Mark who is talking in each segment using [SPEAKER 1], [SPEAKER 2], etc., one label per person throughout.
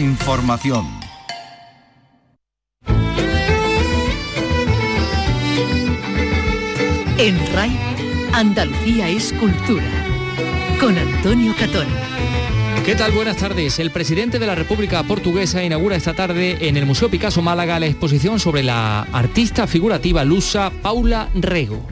[SPEAKER 1] Información.
[SPEAKER 2] En RAI, Andalucía es cultura. Con Antonio Catón.
[SPEAKER 3] ¿Qué tal? Buenas tardes. El presidente de la República Portuguesa inaugura esta tarde en el Museo Picasso Málaga la exposición sobre la artista figurativa lusa Paula Rego.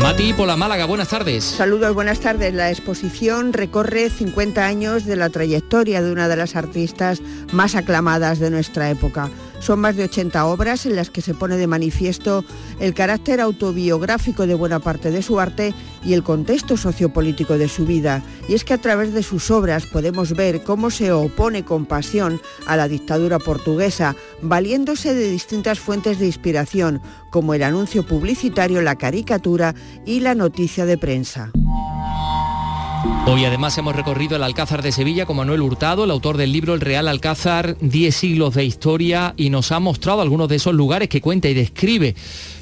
[SPEAKER 3] Mati la Málaga, buenas tardes.
[SPEAKER 4] Saludos, buenas tardes. La exposición recorre 50 años de la trayectoria de una de las artistas más aclamadas de nuestra época. Son más de 80 obras en las que se pone de manifiesto el carácter autobiográfico de buena parte de su arte y el contexto sociopolítico de su vida. Y es que a través de sus obras podemos ver cómo se opone con pasión a la dictadura portuguesa, valiéndose de distintas fuentes de inspiración, como el anuncio publicitario, la caricatura y la noticia de prensa.
[SPEAKER 3] Hoy además hemos recorrido el Alcázar de Sevilla con Manuel Hurtado, el autor del libro El Real Alcázar, 10 siglos de historia, y nos ha mostrado algunos de esos lugares que cuenta y describe.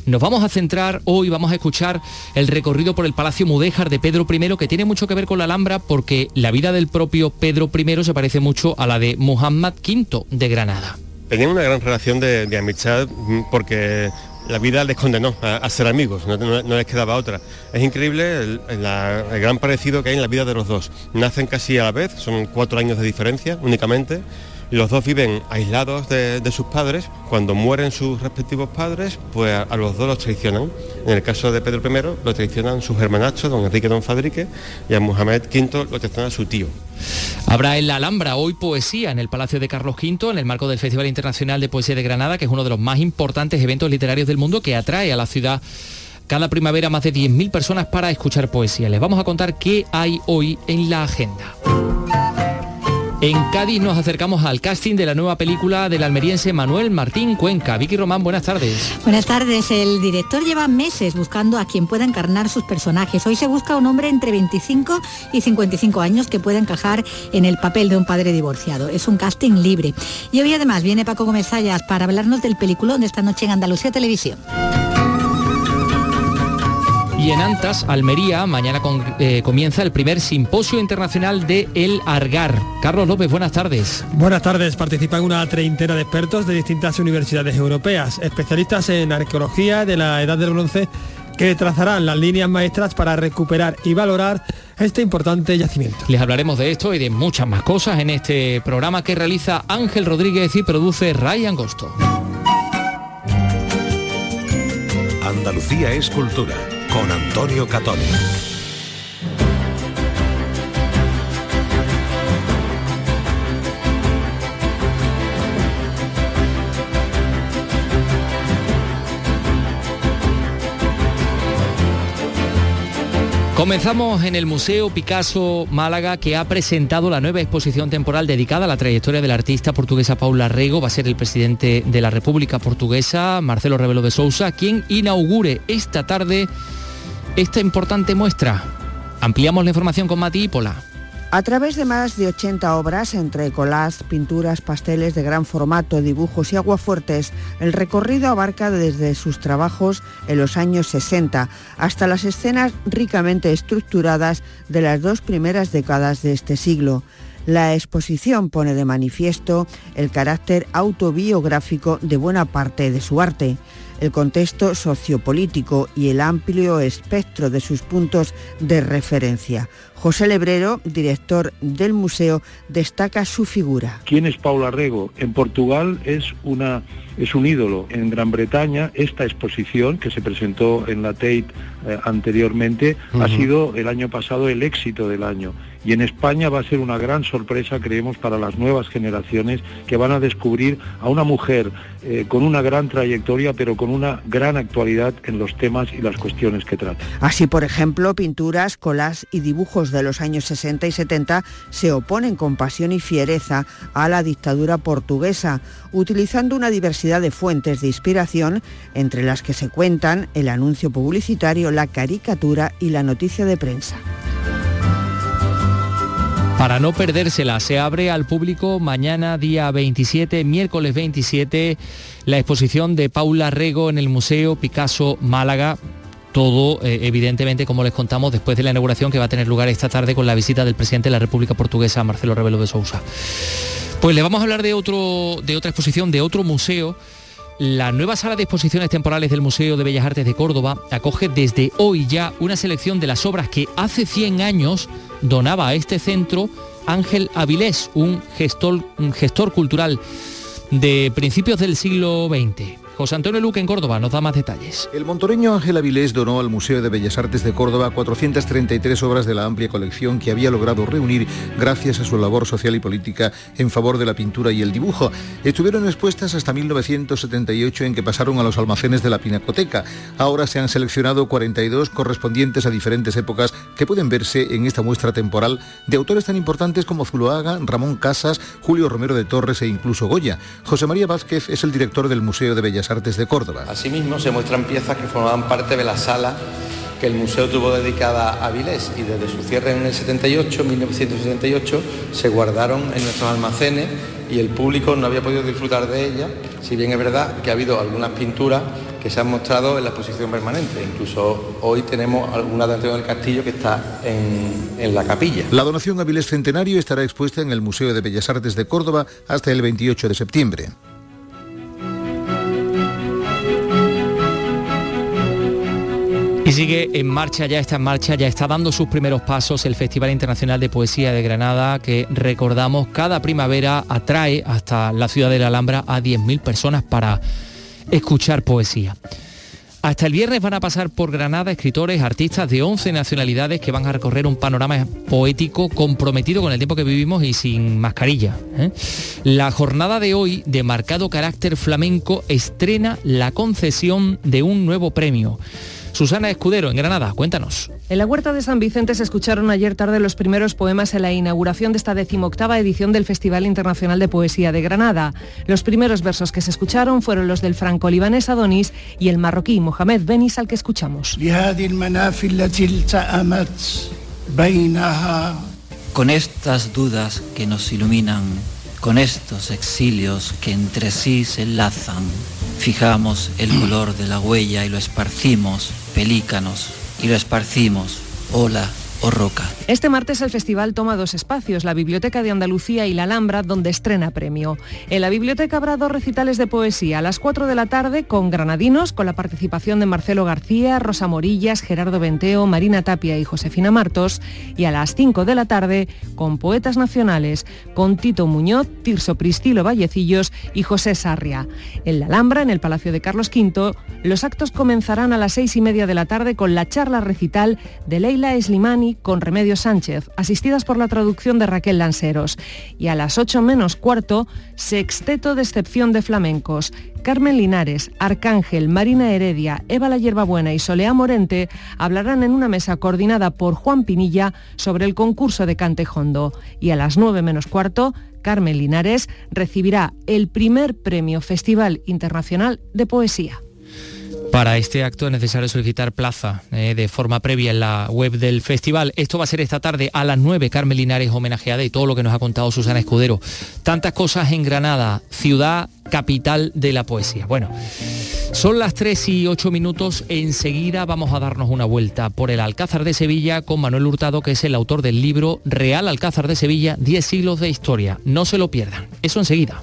[SPEAKER 3] Nos vamos a centrar hoy, vamos a escuchar el recorrido por el Palacio Mudéjar de Pedro I, que tiene mucho que ver con la Alhambra porque la vida del propio Pedro I se parece mucho a la de Muhammad V de Granada.
[SPEAKER 5] Tenían una gran relación de, de amistad mm, porque la vida les condenó a, ser amigos, no, les quedaba otra. Es increíble el, gran parecido que hay en la vida de los dos. Nacen casi a la vez, son cuatro años de diferencia únicamente. Los dos viven aislados de, sus padres. Cuando mueren sus respectivos padres, pues a, los dos los traicionan. En el caso de Pedro I, lo traicionan sus hermanachos, don Enrique y don Fadrique, y a Mohamed V lo traiciona su tío.
[SPEAKER 3] Habrá en la Alhambra hoy poesía en el Palacio de Carlos V, en el marco del Festival Internacional de Poesía de Granada, que es uno de los más importantes eventos literarios del mundo que atrae a la ciudad cada primavera más de 10.000 personas para escuchar poesía. Les vamos a contar qué hay hoy en la agenda. En Cádiz nos acercamos al casting de la nueva película del almeriense Manuel Martín Cuenca. Vicky Román, buenas tardes.
[SPEAKER 6] Buenas tardes. El director lleva meses buscando a quien pueda encarnar sus personajes. Hoy se busca un hombre entre 25 y 55 años que pueda encajar en el papel de un padre divorciado. Es un casting libre. Y hoy además viene Paco Gómez Sayas para hablarnos del peliculón de esta noche en Andalucía Televisión.
[SPEAKER 3] Y en Antas, Almería, mañana eh, comienza el primer simposio internacional de El Argar. Carlos López, buenas tardes.
[SPEAKER 7] Buenas tardes. Participan una treintena de expertos de distintas universidades europeas, especialistas en arqueología de la Edad del Bronce, que trazarán las líneas maestras para recuperar y valorar este importante yacimiento.
[SPEAKER 3] Les hablaremos de esto y de muchas más cosas en este programa que realiza Ángel Rodríguez y produce Ray Angosto.
[SPEAKER 8] Andalucía es cultura con Antonio Catón.
[SPEAKER 3] Comenzamos en el Museo Picasso Málaga que ha presentado la nueva exposición temporal dedicada a la trayectoria de la artista portuguesa Paula Rego. Va a ser el presidente de la República Portuguesa, Marcelo Rebelo de Sousa, quien inaugure esta tarde esta importante muestra. Ampliamos la información con Mati Pola.
[SPEAKER 4] A través de más de 80 obras, entre colas, pinturas, pasteles de gran formato, dibujos y aguafuertes, el recorrido abarca desde sus trabajos en los años 60 hasta las escenas ricamente estructuradas de las dos primeras décadas de este siglo. La exposición pone de manifiesto el carácter autobiográfico de buena parte de su arte el contexto sociopolítico y el amplio espectro de sus puntos de referencia. José Lebrero, director del museo, destaca su figura.
[SPEAKER 9] ¿Quién es Paula Rego? En Portugal es una es un ídolo. En Gran Bretaña esta exposición que se presentó en la Tate eh, anteriormente ha sido el año pasado el éxito del año y en España va a ser una gran sorpresa, creemos, para las nuevas generaciones que van a descubrir a una mujer eh, con una gran trayectoria, pero con una gran actualidad en los temas y las cuestiones que trata.
[SPEAKER 4] Así, por ejemplo, pinturas, colas y dibujos de los años 60 y 70 se oponen con pasión y fiereza a la dictadura portuguesa, utilizando una diversidad de fuentes de inspiración, entre las que se cuentan el anuncio publicitario, la caricatura y la noticia de prensa.
[SPEAKER 3] Para no perdérsela, se abre al público mañana día 27, miércoles 27, la exposición de Paula Rego en el Museo Picasso Málaga todo eh, evidentemente, como les contamos, después de la inauguración que va a tener lugar esta tarde con la visita del presidente de la República Portuguesa, Marcelo Rebelo de Sousa. Pues le vamos a hablar de, otro, de otra exposición, de otro museo. La nueva sala de exposiciones temporales del Museo de Bellas Artes de Córdoba acoge desde hoy ya una selección de las obras que hace 100 años donaba a este centro Ángel Avilés, un gestor, un gestor cultural de principios del siglo XX. José Antonio Luque en Córdoba nos da más detalles.
[SPEAKER 1] El montoreño Ángel Avilés donó al Museo de Bellas Artes de Córdoba 433 obras de la amplia colección que había logrado reunir gracias a su labor social y política en favor de la pintura y el dibujo. Estuvieron expuestas hasta 1978 en que pasaron a los almacenes de la Pinacoteca. Ahora se han seleccionado 42 correspondientes a diferentes épocas que pueden verse en esta muestra temporal de autores tan importantes como Zuloaga, Ramón Casas, Julio Romero de Torres e incluso Goya. José María Vázquez es el director del Museo de Bellas Artes de Córdoba.
[SPEAKER 10] Asimismo, se muestran piezas que formaban parte de la sala que el museo tuvo dedicada a Vilés y desde su cierre en el 78, 1978, se guardaron en nuestros almacenes y el público no había podido disfrutar de ellas, si bien es verdad que ha habido algunas pinturas que se han mostrado en la exposición permanente. Incluso hoy tenemos alguna de Antonio del Castillo que está en, en la capilla.
[SPEAKER 1] La donación a Vilés Centenario estará expuesta en el Museo de Bellas Artes de Córdoba hasta el 28 de septiembre.
[SPEAKER 3] Sigue en marcha, ya está en marcha, ya está dando sus primeros pasos el Festival Internacional de Poesía de Granada, que recordamos cada primavera atrae hasta la ciudad de la Alhambra a 10.000 personas para escuchar poesía. Hasta el viernes van a pasar por Granada escritores, artistas de 11 nacionalidades que van a recorrer un panorama poético comprometido con el tiempo que vivimos y sin mascarilla. ¿eh? La jornada de hoy, de marcado carácter flamenco, estrena la concesión de un nuevo premio. Susana Escudero, en Granada, cuéntanos.
[SPEAKER 11] En la Huerta de San Vicente se escucharon ayer tarde los primeros poemas en la inauguración de esta decimoctava edición del Festival Internacional de Poesía de Granada. Los primeros versos que se escucharon fueron los del franco-libanés Adonis y el marroquí Mohamed Benis al que escuchamos.
[SPEAKER 12] Con estas dudas que nos iluminan, con estos exilios que entre sí se enlazan, fijamos el color de la huella y lo esparcimos, pelícanos, y lo esparcimos, ola
[SPEAKER 11] Este martes el festival toma dos espacios, la Biblioteca de Andalucía y la Alhambra, donde estrena premio. En la biblioteca habrá dos recitales de poesía, a las 4 de la tarde con granadinos, con la participación de Marcelo García, Rosa Morillas, Gerardo Benteo, Marina Tapia y Josefina Martos, y a las 5 de la tarde con poetas nacionales, con Tito Muñoz, Tirso Pristilo Vallecillos y José Sarria. En la Alhambra, en el Palacio de Carlos V, los actos comenzarán a las seis y media de la tarde con la charla recital de Leila Eslimani con Remedios Sánchez, asistidas por la traducción de Raquel Lanceros. Y a las 8 menos cuarto, Sexteto de Excepción de Flamencos. Carmen Linares, Arcángel, Marina Heredia, Eva La Hierbabuena y Solea Morente hablarán en una mesa coordinada por Juan Pinilla sobre el concurso de Cantejondo. Y a las 9 menos cuarto, Carmen Linares recibirá el primer premio Festival Internacional de Poesía.
[SPEAKER 3] Para este acto es necesario solicitar plaza eh, de forma previa en la web del festival. Esto va a ser esta tarde a las 9, Carmen Linares homenajeada y todo lo que nos ha contado Susana Escudero. Tantas cosas en Granada, ciudad capital de la poesía. Bueno, son las 3 y 8 minutos. Enseguida vamos a darnos una vuelta por el Alcázar de Sevilla con Manuel Hurtado, que es el autor del libro Real Alcázar de Sevilla, 10 siglos de historia. No se lo pierdan. Eso enseguida.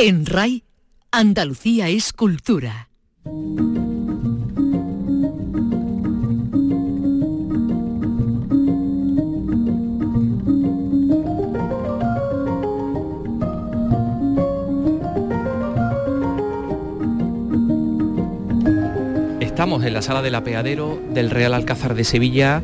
[SPEAKER 2] En RAI, Andalucía es cultura.
[SPEAKER 3] Estamos en la sala del apeadero del Real Alcázar de Sevilla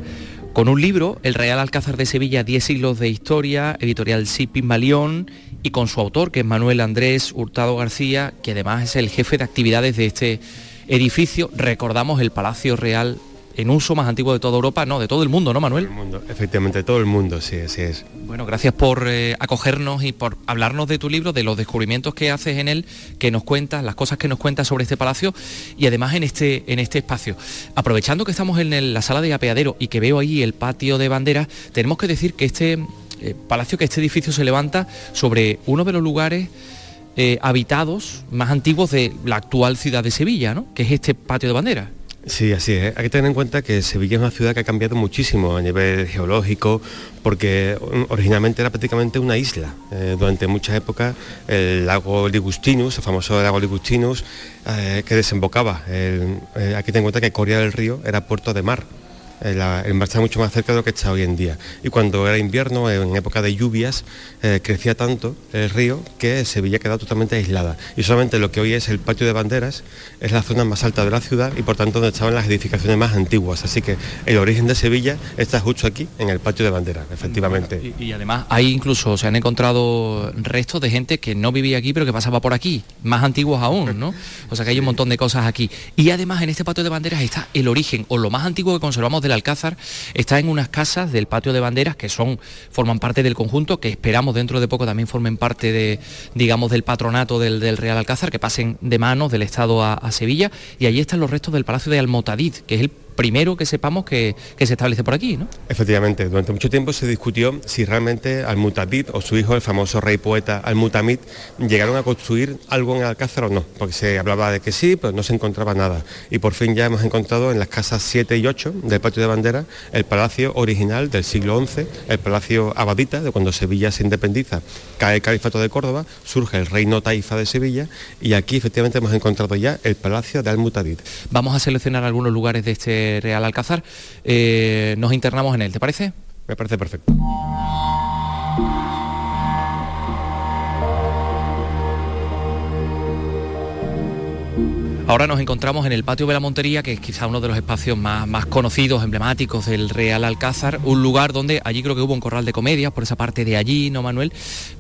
[SPEAKER 3] con un libro, El Real Alcázar de Sevilla, 10 siglos de historia, editorial Sipin Malión, y con su autor, que es Manuel Andrés Hurtado García, que además es el jefe de actividades de este edificio. Recordamos el Palacio Real en uso más antiguo de toda Europa, no, de todo el mundo, ¿no, Manuel?
[SPEAKER 5] Todo el mundo, efectivamente, todo el mundo, sí, así es.
[SPEAKER 3] Bueno, gracias por eh, acogernos y por hablarnos de tu libro, de los descubrimientos que haces en él, que nos cuentas, las cosas que nos cuentas sobre este palacio y además en este, en este espacio. Aprovechando que estamos en la sala de apeadero y que veo ahí el patio de banderas, tenemos que decir que este eh, palacio, que este edificio se levanta sobre uno de los lugares eh, habitados más antiguos de la actual ciudad de Sevilla, ¿no? que es este patio de banderas.
[SPEAKER 5] Sí, así es. Hay que tener en cuenta que Sevilla es una ciudad que ha cambiado muchísimo a nivel geológico, porque mm, originalmente era prácticamente una isla. Eh, durante muchas épocas el lago Ligustinus, el famoso lago Ligustinus, eh, que desembocaba. Eh, que tener en cuenta que Coria del Río era puerto de mar mar está mucho más cerca de lo que está hoy en día. Y cuando era invierno, en época de lluvias, eh, crecía tanto el río que Sevilla quedaba totalmente aislada. Y solamente lo que hoy es el patio de banderas es la zona más alta de la ciudad y por tanto donde estaban las edificaciones más antiguas. Así que el origen de Sevilla está justo aquí, en el patio de banderas, efectivamente.
[SPEAKER 3] y, además hay incluso, se han encontrado restos de gente que no vivía aquí pero que pasaba por aquí, más antiguos aún, ¿no? O sea que hay un montón de cosas aquí. Y además en este patio de banderas está el origen o lo más antiguo que conservamos del Alcázar está en unas casas del patio de banderas que son, forman parte del conjunto, que esperamos dentro de poco también formen parte de, digamos, del patronato del, Real Alcázar, que pasen de manos del Estado a, a Sevilla. Y allí están los restos del Palacio de Almotadid, que es el primero que sepamos que, se establece por aquí, ¿no?
[SPEAKER 5] Efectivamente, durante mucho tiempo se discutió si realmente Al-Mutabid o su hijo, el famoso rey poeta Al-Mutamid, llegaron a construir algo en Alcázar o no, porque se hablaba de que sí, pero no se encontraba nada. Y por fin ya hemos encontrado en las casas 7 y 8 del patio de bandera el palacio original del siglo XI, el palacio abadita, de cuando Sevilla se independiza, cae el califato de Córdoba, surge el reino taifa de Sevilla y aquí efectivamente hemos encontrado ya el palacio de Al-Mutabid.
[SPEAKER 3] Vamos a seleccionar algunos lugares de este Real Alcázar, eh, nos internamos en él, ¿te parece?
[SPEAKER 5] Me parece perfecto.
[SPEAKER 3] Ahora nos encontramos en el patio de la Montería, que es quizá uno de los espacios más, más, conocidos, emblemáticos del Real Alcázar, un lugar donde allí creo que hubo un corral de comedia, por esa parte de allí, ¿no, Manuel?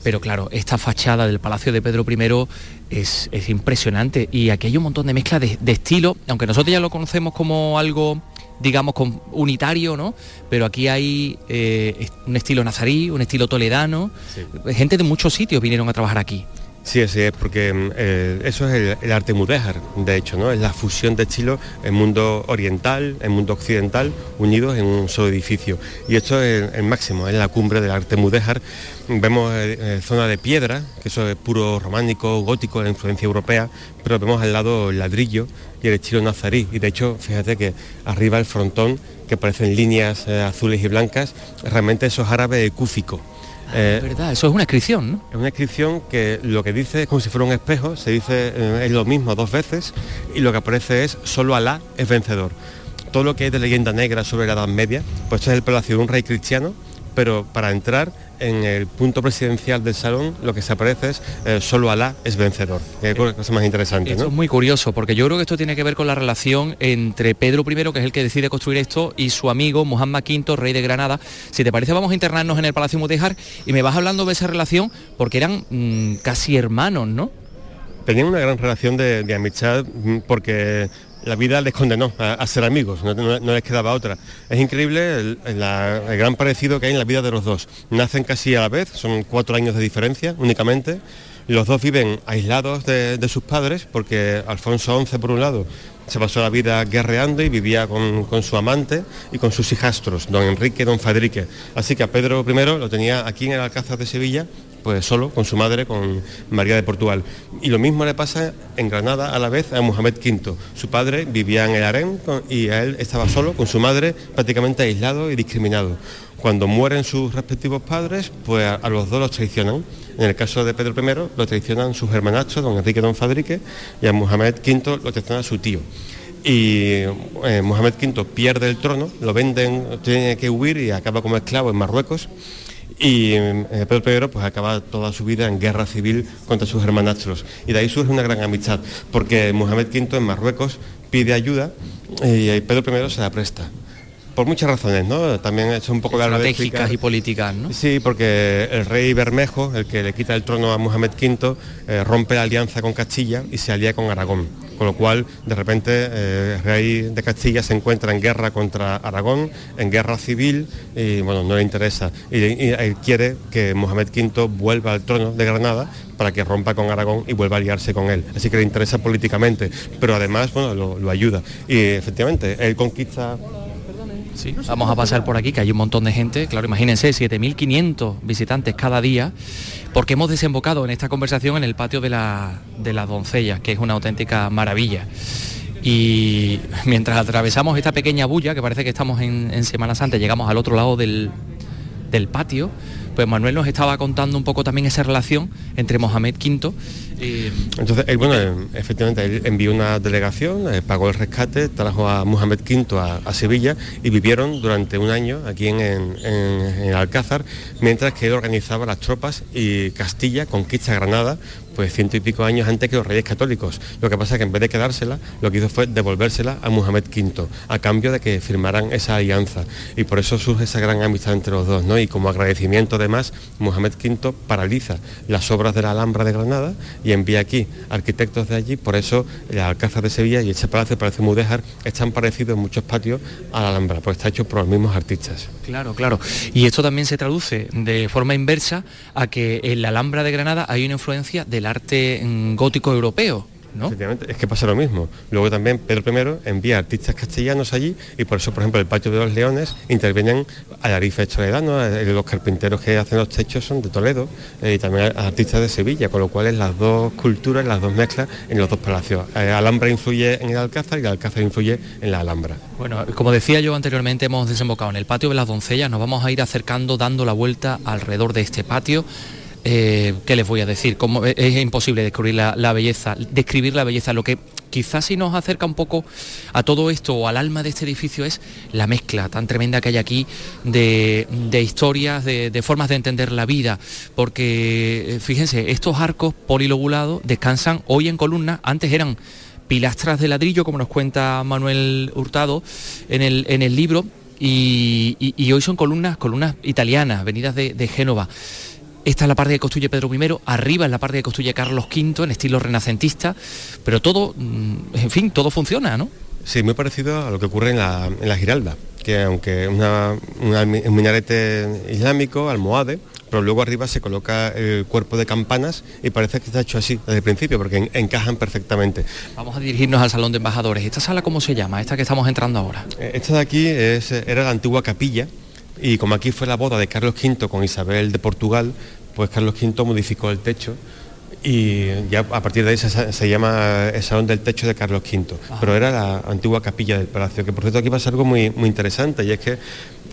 [SPEAKER 3] Pero claro, esta fachada del Palacio de Pedro I es, impresionante y aquí hay un montón de mezcla de, de estilo, aunque nosotros ya lo conocemos como algo digamos, unitario, ¿no? Pero aquí hay eh, un estilo nazarí, un estilo toledano. Gente de muchos sitios vinieron a trabajar aquí.
[SPEAKER 5] Sí, así es, porque mm, eh, eso es el, arte mudéjar, de hecho, ¿no? Es la fusión de estilos, el mundo oriental, el mundo occidental, unidos en un solo edificio. Y esto es el, máximo, es la cumbre del arte mudéjar. Vemos eh, zona de piedra, que eso es puro románico, gótico, la influencia europea, pero vemos al lado el ladrillo y el estilo nazarí. Y de hecho, fíjate que arriba el frontón, que parecen líneas eh, azules y blancas, realmente eso es árabe cúfico.
[SPEAKER 3] Ah, eh, verdad, eso es una inscripción, ¿no?
[SPEAKER 5] Es una inscripción que lo que dice es como si fuera un espejo, se dice eh, es lo mismo dos veces y lo que aparece es solo Alá es vencedor. Todo lo que hay de leyenda negra sobre la Edad Media, pues es el palacio de un rey cristiano, pero para entrar en el punto presidencial del salón lo que se aparece es eh, solo Alá es vencedor. es cosa más interesante.
[SPEAKER 3] Esto es muy curioso, porque yo creo que esto tiene que ver con la relación entre Pedro I, que es el que decide construir esto, y su amigo Muhammad V, rey de Granada. Si te parece, vamos a internarnos en el Palacio Mudéjar y me vas hablando de esa relación porque eran mm, casi hermanos, ¿no?
[SPEAKER 5] Tenían una gran relación de, de amistad mm, porque la vida les condenó a, ser amigos, no, les quedaba otra. Es increíble el, gran parecido que hay en la vida de los dos. Nacen casi a la vez, son cuatro años de diferencia únicamente. Los dos viven aislados de, sus padres porque Alfonso XI, por un lado, se pasó la vida guerreando y vivía con, su amante y con sus hijastros, don Enrique y don Fadrique. Así que a Pedro I lo tenía aquí en el Alcázar de Sevilla pues solo con su madre, con María de Portugal. Y lo mismo le pasa en Granada a la vez a Mohamed V. Su padre vivía en el harén y él estaba solo con su madre, prácticamente aislado y discriminado. Cuando mueren sus respectivos padres, pues a, los dos los traicionan. En el caso de Pedro I lo traicionan sus hermanachos, don Enrique don Fadrique, y a Mohamed V lo traiciona su tío y eh, Mohamed V pierde el trono, lo venden, tiene que huir y acaba como esclavo en Marruecos y eh, Pedro I pues acaba toda su vida en guerra civil contra sus hermanastros y de ahí surge una gran amistad porque Mohamed V en Marruecos pide ayuda y Pedro I se la presta por muchas razones, ¿no? También es un poco
[SPEAKER 3] estratégicas y políticas, ¿no?
[SPEAKER 5] Sí, porque el rey Bermejo, el que le quita el trono a Mohamed V, eh, rompe la alianza con Castilla y se alía con Aragón. Con lo cual, de repente, eh, el rey de Castilla se encuentra en guerra contra Aragón, en guerra civil, y bueno, no le interesa. Y, él quiere que Mohamed V vuelva al trono de Granada para que rompa con Aragón y vuelva a aliarse con él. Así que le interesa políticamente, pero además, bueno, lo, lo ayuda. Y efectivamente, él conquista
[SPEAKER 3] vamos a pasar por aquí, que hay un montón de gente, claro, imagínense, 7.500 visitantes cada día, porque hemos desembocado en esta conversación en el patio de, la, de las doncellas, que es una auténtica maravilla. Y mientras atravesamos esta pequeña bulla, que parece que estamos en, Semana Santa, llegamos al otro lado del, del patio, pues Manuel nos estaba contando un poco también esa relación entre Mohamed V.
[SPEAKER 5] Entonces, él, bueno, efectivamente, él envió una delegación, eh, pagó el rescate, trajo a Mohamed V a, Sevilla y vivieron durante un año aquí en, en, Alcázar, mientras que él organizaba las tropas y Castilla conquista Granada pues ciento y pico años antes que los reyes católicos. Lo que pasa es que en vez de quedársela, lo que hizo fue devolvérsela a Mohamed V, a cambio de que firmaran esa alianza. Y por eso surge esa gran amistad entre los dos, ¿no? Y como agradecimiento además, Mohamed V paraliza las obras de la Alhambra de Granada y envía aquí arquitectos de allí, por eso el Alcázar de Sevilla y ese palacio, el Palacio Mudéjar, están parecidos en muchos patios a la Alhambra, pues está hecho por los mismos artistas.
[SPEAKER 3] Claro, claro. Y esto también se traduce de forma inversa a que en la Alhambra de Granada hay una influencia de arte gótico europeo. ¿No?
[SPEAKER 5] es que pasa lo mismo. Luego también Pedro I envía artistas castellanos allí y por eso, por ejemplo, el Patio de los Leones intervienen a Arifes Toledano, los carpinteros que hacen los techos son de Toledo eh, y también artistas de Sevilla, con lo cual es las dos culturas, las dos mezclas en los dos palacios. Eh, Alhambra influye en el Alcázar y el Alcázar influye en la Alhambra.
[SPEAKER 3] Bueno, como decía yo anteriormente, hemos desembocado en el patio de las doncellas, nos vamos a ir acercando, dando la vuelta alrededor de este patio eh, ¿qué les voy a decir? Como es, imposible descubrir la, belleza, describir la belleza. Lo que quizás sí nos acerca un poco a todo esto o al alma de este edificio es la mezcla tan tremenda que hay aquí de, historias, de, formas de entender la vida. Porque, eh, fíjense, estos arcos polilobulados descansan hoy en columnas, antes eran pilastras de ladrillo, como nos cuenta Manuel Hurtado en el, libro, y, hoy son columnas, columnas italianas, venidas de Génova. Esta es la parte que construye Pedro I, arriba es la parte que construye Carlos V en estilo renacentista, pero todo, mm, en fin, todo funciona, ¿no?
[SPEAKER 5] Sí, muy parecido a lo que ocurre en la, Giralda, que aunque es un minarete islámico, almohade, pero luego arriba se coloca el cuerpo de campanas y parece que está hecho así desde el principio, porque encajan perfectamente.
[SPEAKER 3] Vamos a dirigirnos al Salón de Embajadores. ¿Esta sala cómo se llama? Esta que estamos entrando ahora.
[SPEAKER 5] Eh, esta de aquí era la antigua capilla y como aquí fue la boda de Carlos V con Isabel de Portugal, pues Carlos V modificó el techo y ya a partir de ahí se, llama el Salón del Techo de Carlos V, pero era la antigua capilla del palacio, que por cierto aquí pasa algo muy, muy interesante y es que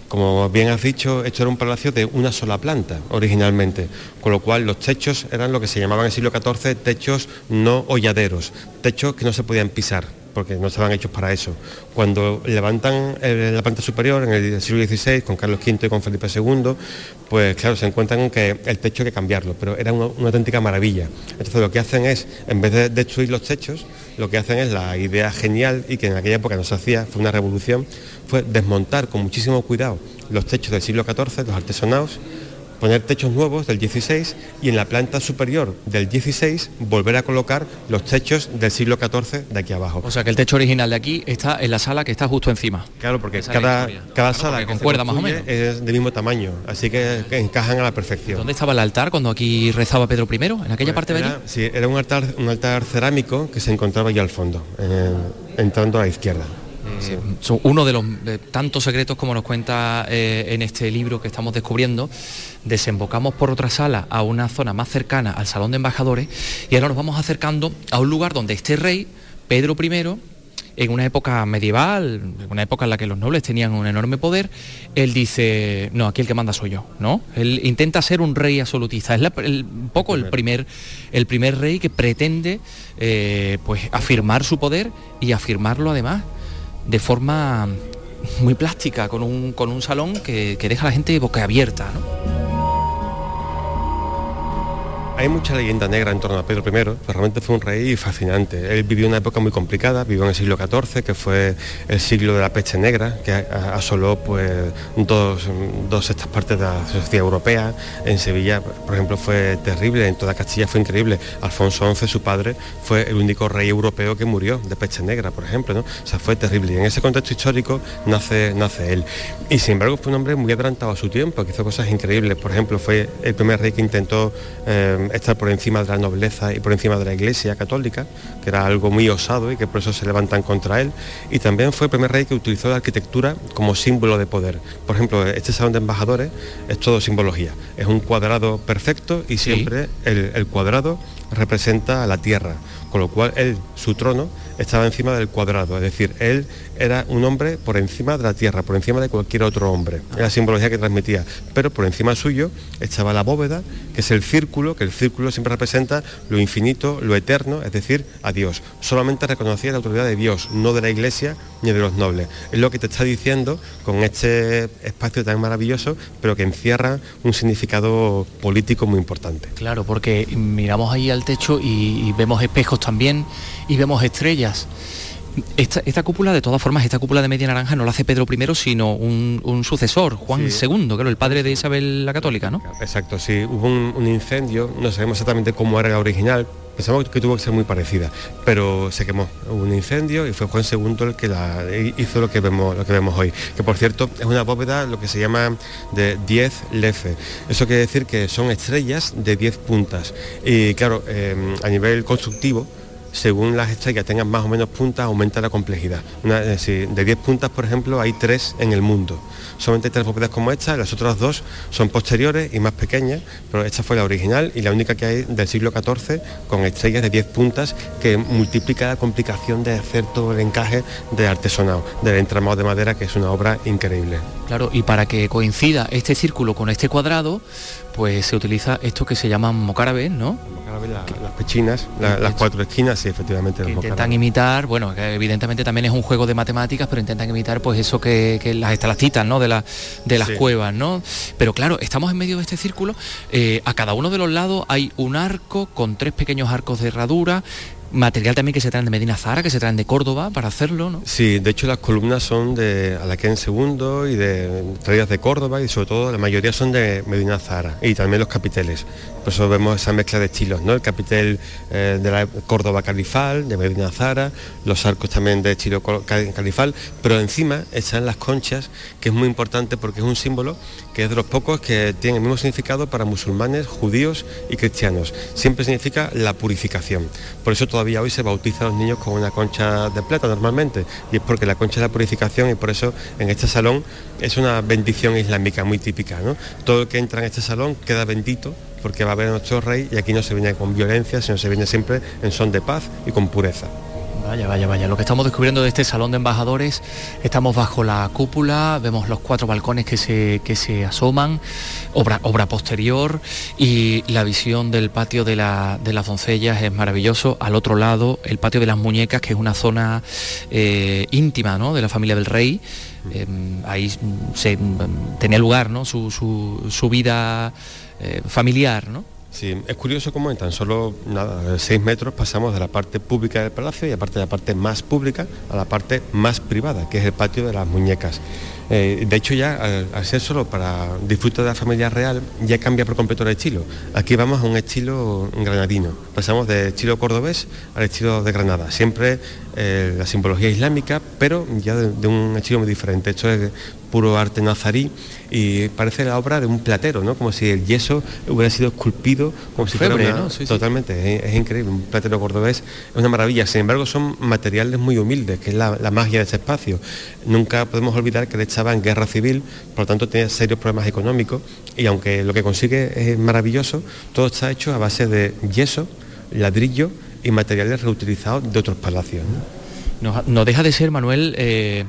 [SPEAKER 5] como bien has dicho, esto era un palacio de una sola planta originalmente, con lo cual los techos eran lo que se llamaban en el siglo XIV techos no holladeros, techos que no se podían pisar porque no estaban hechos para eso. Cuando levantan eh, la planta superior en el siglo XVI con Carlos V y con Felipe II, pues claro, se encuentran que el techo hay que cambiarlo, pero era una, auténtica maravilla. Entonces lo que hacen es, en vez de destruir los techos, lo que hacen es la idea genial y que en aquella época no se hacía, fue una revolución, fue desmontar con muchísimo cuidado los techos del siglo XIV, los artesonados, poner techos nuevos del 16 y en la planta superior del 16 volver a colocar los techos del siglo XIV de aquí abajo.
[SPEAKER 3] O sea que el techo original de aquí está en la sala que está justo encima.
[SPEAKER 5] Claro, porque cada, cada sala
[SPEAKER 3] concuerda más o menos.
[SPEAKER 5] es del mismo tamaño, así que, encajan a la perfección.
[SPEAKER 3] ¿Dónde estaba el altar cuando aquí rezaba Pedro I? ¿En aquella pues parte de allí?
[SPEAKER 5] Sí, era un altar, un altar cerámico que se encontraba allí al fondo, entrando a la izquierda.
[SPEAKER 3] Eh, uno de los tantos secretos como nos cuenta eh, en este libro que estamos descubriendo. Desembocamos por otra sala a una zona más cercana al Salón de Embajadores y ahora nos vamos acercando a un lugar donde este rey, Pedro I, en una época medieval, una época en la que los nobles tenían un enorme poder, él dice, no, aquí el que manda soy yo, ¿no? Él intenta ser un rey absolutista, es un poco el primer, el primer rey que pretende eh, pues afirmar su poder y afirmarlo además de forma muy plástica, con un, con un salón que, deja a la gente boca abierta.
[SPEAKER 5] Hay mucha leyenda negra en torno a Pedro I, pero realmente fue un rey fascinante. Él vivió una época muy complicada, vivió en el siglo XIV, que fue el siglo de la peste negra, que asoló pues dos, dos estas partes de la sociedad europea. En Sevilla, por ejemplo, fue terrible, en toda Castilla fue increíble. Alfonso XI, su padre, fue el único rey europeo que murió de peste negra, por ejemplo. O sea, fue terrible. Y en ese contexto histórico nace, nace él. Y sin embargo fue un hombre muy adelantado a su tiempo, que hizo cosas increíbles. Por ejemplo, fue el primer rey que intentó eh, estar por encima de la nobleza y por encima de la iglesia católica, que era algo muy osado y que por eso se levantan contra él. Y también fue el primer rey que utilizó la arquitectura como símbolo de poder. Por ejemplo, este salón de embajadores es todo simbología. Es un cuadrado perfecto y siempre el, el cuadrado representa a la tierra, con lo cual él, su trono, estaba encima del cuadrado, es decir, él era un hombre por encima de la tierra, por encima de cualquier otro hombre. Era la simbología que transmitía. Pero por encima suyo estaba la bóveda, que es el círculo, que el círculo siempre representa lo infinito, lo eterno, es decir, a Dios. Solamente reconocía la autoridad de Dios, no de la iglesia ni de los nobles. Es lo que te está diciendo con este espacio tan maravilloso, pero que encierra un significado político muy importante.
[SPEAKER 3] Claro, porque miramos ahí al techo y vemos espejos también y vemos estrellas. Esta, cúpula, de todas formas, esta cúpula de media naranja no la hace Pedro I, sino un, sucesor, Juan II, claro, el padre de Isabel la Católica, ¿no?
[SPEAKER 5] Exacto, sí, hubo un, incendio, no sabemos exactamente cómo era la original, pensamos que tuvo que ser muy parecida, pero se quemó, hubo un incendio y fue Juan II el que la hizo lo que vemos, lo que vemos hoy, que por cierto es una bóveda lo que se llama de 10 lefe, eso quiere decir que son estrellas de 10 puntas y claro, eh, a nivel constructivo, según las estrellas tengan más o menos puntas, aumenta la complejidad. de 10 puntas, por ejemplo, hay 3 en el mundo. Solamente hay tres bóvedas como esta, las otras dos son posteriores y más pequeñas, pero esta fue la original y la única que hay del siglo XIV con estrellas de 10 puntas que multiplica la complicación de hacer todo el encaje de artesonado, del entramado de madera, que es una obra increíble.
[SPEAKER 3] Claro, y para que coincida este círculo con este cuadrado, pues se utiliza esto que se llaman mocárabes, ¿no?
[SPEAKER 5] las pechinas, las cuatro esquinas, sí, efectivamente.
[SPEAKER 3] Que intentan imitar, bueno, que evidentemente también es un juego de matemáticas, pero intentan imitar pues eso que, las estalactitas, ¿no? De, la, de las cuevas, ¿no? Pero claro, estamos en medio de este círculo, eh, a cada uno de los lados hay un arco con tres pequeños arcos de herradura, material también que se traen de Medina Zara, que se traen de Córdoba para hacerlo, ¿no?
[SPEAKER 5] Sí, de hecho las columnas son de Alaquén II y de traídas de Córdoba y sobre todo la mayoría son de Medina Zara y también los capiteles. Por eso vemos esa mezcla de estilos, ¿no? El capitel eh, de la Córdoba califal, de Medina Zara, los arcos también de estilo califal, pero encima están las conchas, que es muy importante porque es un símbolo que es de los pocos que tiene el mismo significado para musulmanes, judíos y cristianos. Siempre significa la purificación. Por eso todavía hoy se bautiza a los niños con una concha de plata normalmente, y es porque la concha es la purificación y por eso en este salón es una bendición islámica muy típica. Todo el que entra en este salón queda bendito porque va a ver a nuestro rey y aquí no se viene con violencia, sino se viene siempre en son de paz y con pureza.
[SPEAKER 3] Vaya, vaya, vaya. Lo que estamos descubriendo de este salón de embajadores, estamos bajo la cúpula, vemos los cuatro balcones que se, que se asoman, obra, obra posterior y la visión del patio de, la, de las doncellas es maravilloso. Al otro lado, el patio de las muñecas, que es una zona eh, íntima ¿no? de la familia del rey. Em, ahí se, tenía lugar ¿no? su, su, su vida eh, familiar, ¿no?
[SPEAKER 5] Sí, es curioso cómo en tan solo nada, seis metros pasamos de la parte pública del palacio y aparte de la parte más pública a la parte más privada, que es el patio de las muñecas. Eh, de hecho ya al, ser solo para disfrute de la familia real ya cambia por completo el estilo. Aquí vamos a un estilo granadino. Pasamos de estilo cordobés al estilo de Granada. Siempre eh, la simbología islámica, pero ya de, un estilo muy diferente. Esto es puro arte nazarí y parece la obra de un platero, ¿no? Como si el yeso hubiera sido esculpido como si fuera una... Totalmente, Es, increíble, un platero cordobés es una maravilla. Sin embargo, son materiales muy humildes, que es la, magia de ese espacio. Nunca podemos olvidar que él estaba en guerra civil, por lo tanto tenía serios problemas económicos y aunque lo que consigue es maravilloso, todo está hecho a base de yeso, ladrillo y materiales reutilizados de otros palacios.
[SPEAKER 3] No, deja de ser, Manuel, eh,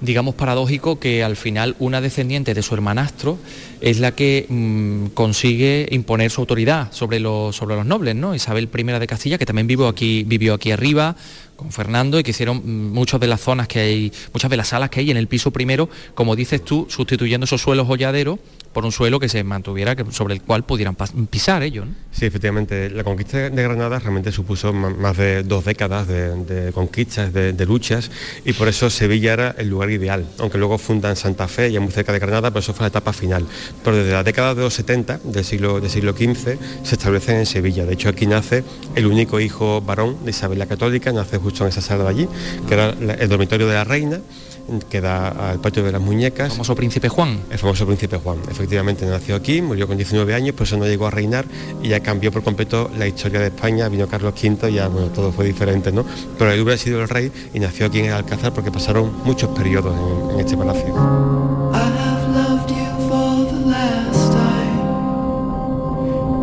[SPEAKER 3] digamos paradójico que al final una descendiente de su hermanastro es la que mm, consigue imponer su autoridad sobre los, nobles, ¿no? Isabel I de Castilla, que también vivió aquí, vivió aquí arriba, con Fernando y que hicieron mm, muchas de las zonas que hay, muchas de las salas que hay en el piso primero, como dices tú, sustituyendo esos suelos holladeros por un suelo que se mantuviera, que, sobre el cual pudieran pisar ellos.
[SPEAKER 5] Sí, efectivamente. La conquista de Granada realmente supuso más de dos décadas de, conquistas, de, luchas, y por eso Sevilla era el lugar ideal, aunque luego fundan Santa Fe, ya muy cerca de Granada, pero eso fue la etapa final. Pero desde la década de los 70, del siglo, del siglo XV, se establecen en Sevilla. De hecho, aquí nace el único hijo varón de Isabel la Católica, nace justo en esa sala de allí, que era el dormitorio de la reina, que da al patio de las muñecas.
[SPEAKER 3] El famoso príncipe Juan.
[SPEAKER 5] El famoso príncipe Juan. Efectivamente nació aquí, murió con 19 años, por eso no llegó a reinar y ya cambió por completo la historia de España. Vino Carlos V y ya bueno, todo fue diferente, ¿no? Pero él hubiera sido el rey y nació aquí en el Alcázar porque pasaron muchos periodos en, en este palacio.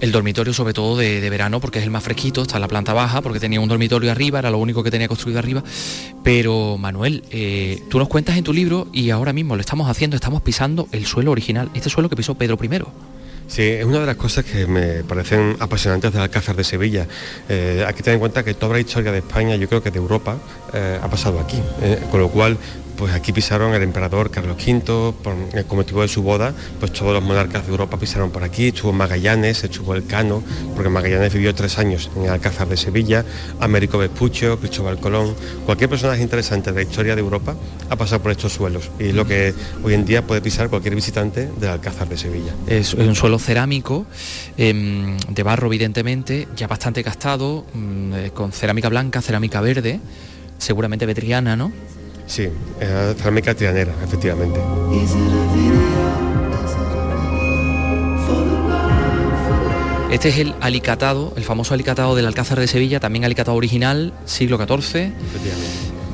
[SPEAKER 3] el dormitorio sobre todo de, verano porque es el más fresquito, está en la planta baja porque tenía un dormitorio arriba, era lo único que tenía construido arriba. Pero Manuel, eh, tú nos cuentas en tu libro y ahora mismo lo estamos haciendo, estamos pisando el suelo original, este suelo que pisó Pedro I.
[SPEAKER 5] Sí, es una de las cosas que me parecen apasionantes del Alcázar de Sevilla. Eh, hay que tener en cuenta que toda la historia de España, yo creo que de Europa, eh, ha pasado aquí. con lo cual pues aquí pisaron el emperador Carlos V, por, eh, con motivo de su boda, pues todos los monarcas de Europa pisaron por aquí, estuvo Magallanes, estuvo el Cano, porque Magallanes vivió tres años en el Alcázar de Sevilla, Américo Vespuccio, Cristóbal Colón, cualquier personaje interesante de la historia de Europa ha pasado por estos suelos y es lo que hoy en día puede pisar cualquier visitante del Alcázar de Sevilla.
[SPEAKER 3] Es un suelo cerámico, em, de barro evidentemente, ya bastante gastado, mm, eh, con cerámica blanca, cerámica verde, seguramente vetriana, ¿no?
[SPEAKER 5] Sí, es cerámica trianera, efectivamente.
[SPEAKER 3] Este es el alicatado, el famoso alicatado del Alcázar de Sevilla, también alicatado original, siglo XIV.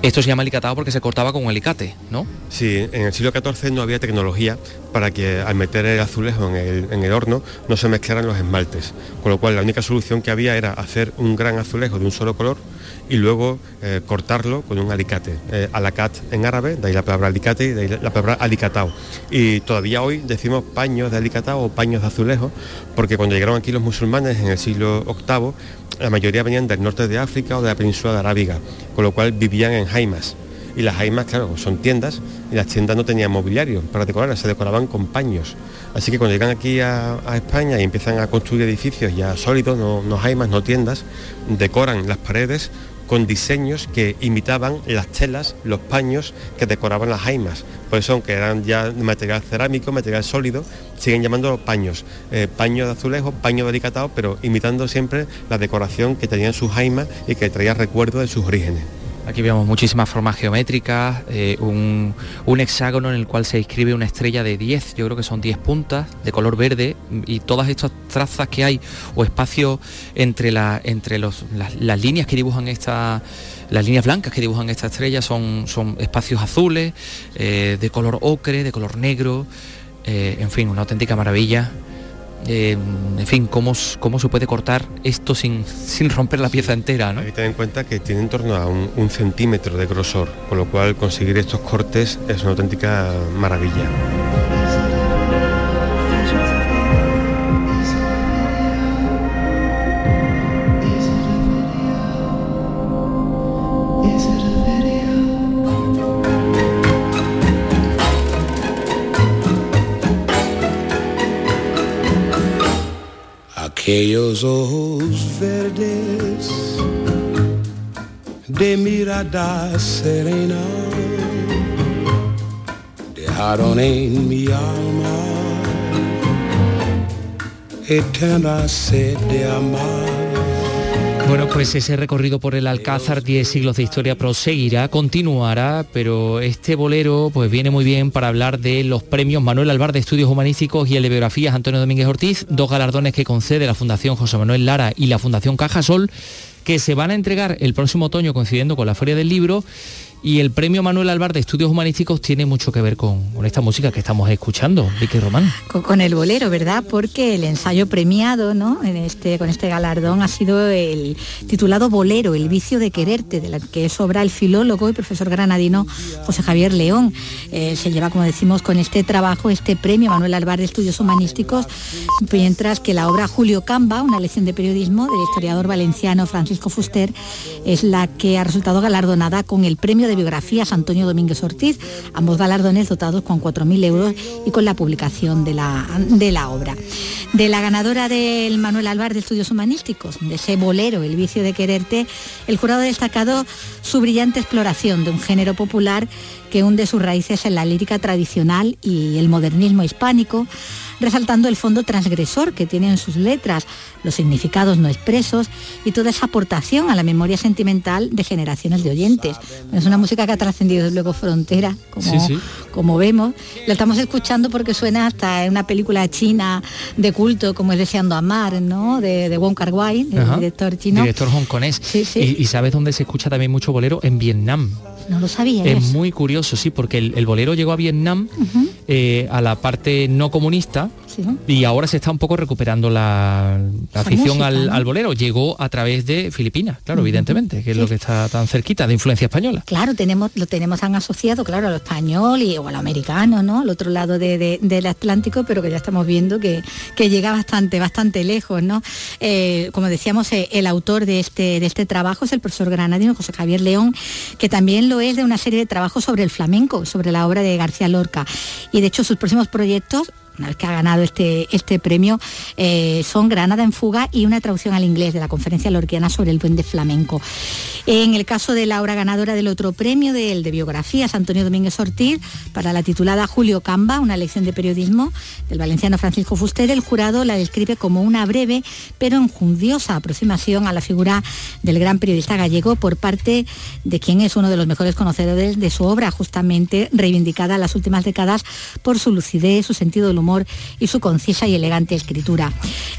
[SPEAKER 3] Esto se llama alicatado porque se cortaba con un alicate, ¿no?
[SPEAKER 5] Sí, en el siglo XIV no había tecnología para que al meter el azulejo en el, horno no se mezclaran los esmaltes, con lo cual la única solución que había era hacer un gran azulejo de un solo color y luego eh, cortarlo con un alicate. Eh, alacat en árabe, de ahí la palabra alicate y de ahí la palabra alicatao. Y todavía hoy decimos paños de alicatao o paños de azulejo, porque cuando llegaron aquí los musulmanes en el siglo VIII, la mayoría venían del norte de África o de la península de Arábiga, con lo cual vivían en jaimas. Y las jaimas, claro, son tiendas y las tiendas no tenían mobiliario para decorar, se decoraban con paños. Así que cuando llegan aquí a, España y empiezan a construir edificios ya sólidos, no, no jaimas, no tiendas, decoran las paredes con diseños que imitaban las telas, los paños que decoraban las jaimas. Por eso, aunque eran ya material cerámico, material sólido, siguen llamándolo paños. Eh, paños de azulejo, paño delicatado, pero imitando siempre la decoración que tenían sus jaimas y que traía recuerdo de sus orígenes.
[SPEAKER 3] Aquí vemos muchísimas formas geométricas, eh, un, hexágono en el cual se inscribe una estrella de 10, yo creo que son 10 puntas de color verde y todas estas trazas que hay o espacios entre, entre las, líneas que dibujan esta las líneas blancas que dibujan esta estrella son, son espacios azules, eh, de color ocre, de color negro, eh, en fin, una auténtica maravilla. Eh, en fin, cómo, cómo se puede cortar esto sin, sin romper la pieza entera. ¿no?
[SPEAKER 5] Hay que tener en cuenta que tiene en torno a un centímetro de grosor, con lo cual conseguir estos cortes es una auténtica maravilla.
[SPEAKER 3] Aquellos ojos verdes de mirada serena dejaron en mi alma eterna sed de amar. Bueno, pues ese recorrido por el Alcázar, 10 siglos de historia, proseguirá, continuará, pero este bolero pues viene muy bien para hablar de los premios Manuel Alvar de Estudios Humanísticos y el de Biografías Antonio Domínguez Ortiz, dos galardones que concede la Fundación José Manuel Lara y la Fundación Cajasol que se van a entregar el próximo otoño coincidiendo con la Feria del Libro y el premio Manuel Alvar de Estudios Humanísticos tiene mucho que ver con, esta música que estamos escuchando, Vicky Román.
[SPEAKER 6] Con, el bolero, ¿verdad? Porque el ensayo premiado ¿no? en este, con este galardón ha sido el titulado Bolero, el vicio de quererte, de la que es obra el filólogo y profesor granadino José Javier León. Eh, se lleva, como decimos, con este trabajo, este premio Manuel Alvar de Estudios Humanísticos, mientras que la obra Julio Camba, una lección de periodismo del historiador valenciano Francisco Fuster, es la que ha resultado galardonada con el premio de biografías Antonio Domínguez Ortiz, ambos galardones dotados con 4.000 euros y con la publicación de la, de la obra. De la ganadora del Manuel Alvar de Estudios Humanísticos, de ese bolero, El vicio de quererte, el jurado ha destacado su brillante exploración de un género popular que hunde sus raíces en la lírica tradicional y el modernismo hispánico, resaltando el fondo transgresor que tienen sus letras, los significados no expresos y toda esa aportación a la memoria sentimental de generaciones de oyentes. Es una música que ha trascendido luego frontera, como, como vemos. La estamos escuchando porque suena hasta en una película china de culto como es Deseando Amar, ¿no? De, Wong Kar Wai, el director chino.
[SPEAKER 3] Director hongkonés. Y, sabes dónde se escucha también mucho bolero? En Vietnam.
[SPEAKER 6] No lo sabía.
[SPEAKER 3] Es muy curioso, sí, porque el, bolero llegó a Vietnam eh, a la parte no comunista y ahora se está un poco recuperando la, afición al, bolero. Llegó a través de Filipinas, claro, evidentemente, que es lo que está tan cerquita de influencia española.
[SPEAKER 6] Claro, tenemos, lo tenemos tan asociado, claro, a lo español y, o a lo americano, ¿no? Al otro lado del Atlántico, pero que ya estamos viendo que, llega bastante, bastante lejos, ¿no? Eh, como decíamos, eh, el autor de este, de este trabajo es el profesor granadino José Javier León, que también lo es de una serie de trabajos sobre el flamenco, sobre la obra de García Lorca. Y de hecho sus próximos proyectos una que ha ganado este, este premio, eh, son Granada en fuga y una traducción al inglés de la conferencia lorquiana sobre el duende flamenco. En el caso de la obra ganadora del otro premio, del de biografías, Antonio Domínguez Ortiz, para la titulada Julio Camba, una lección de periodismo del valenciano Francisco Fuster, el jurado la describe como una breve pero enjundiosa aproximación a la figura del gran periodista gallego por parte de quien es uno de los mejores conocedores de su obra, justamente reivindicada en las últimas décadas por su lucidez, su sentido del humor y su concisa y elegante escritura.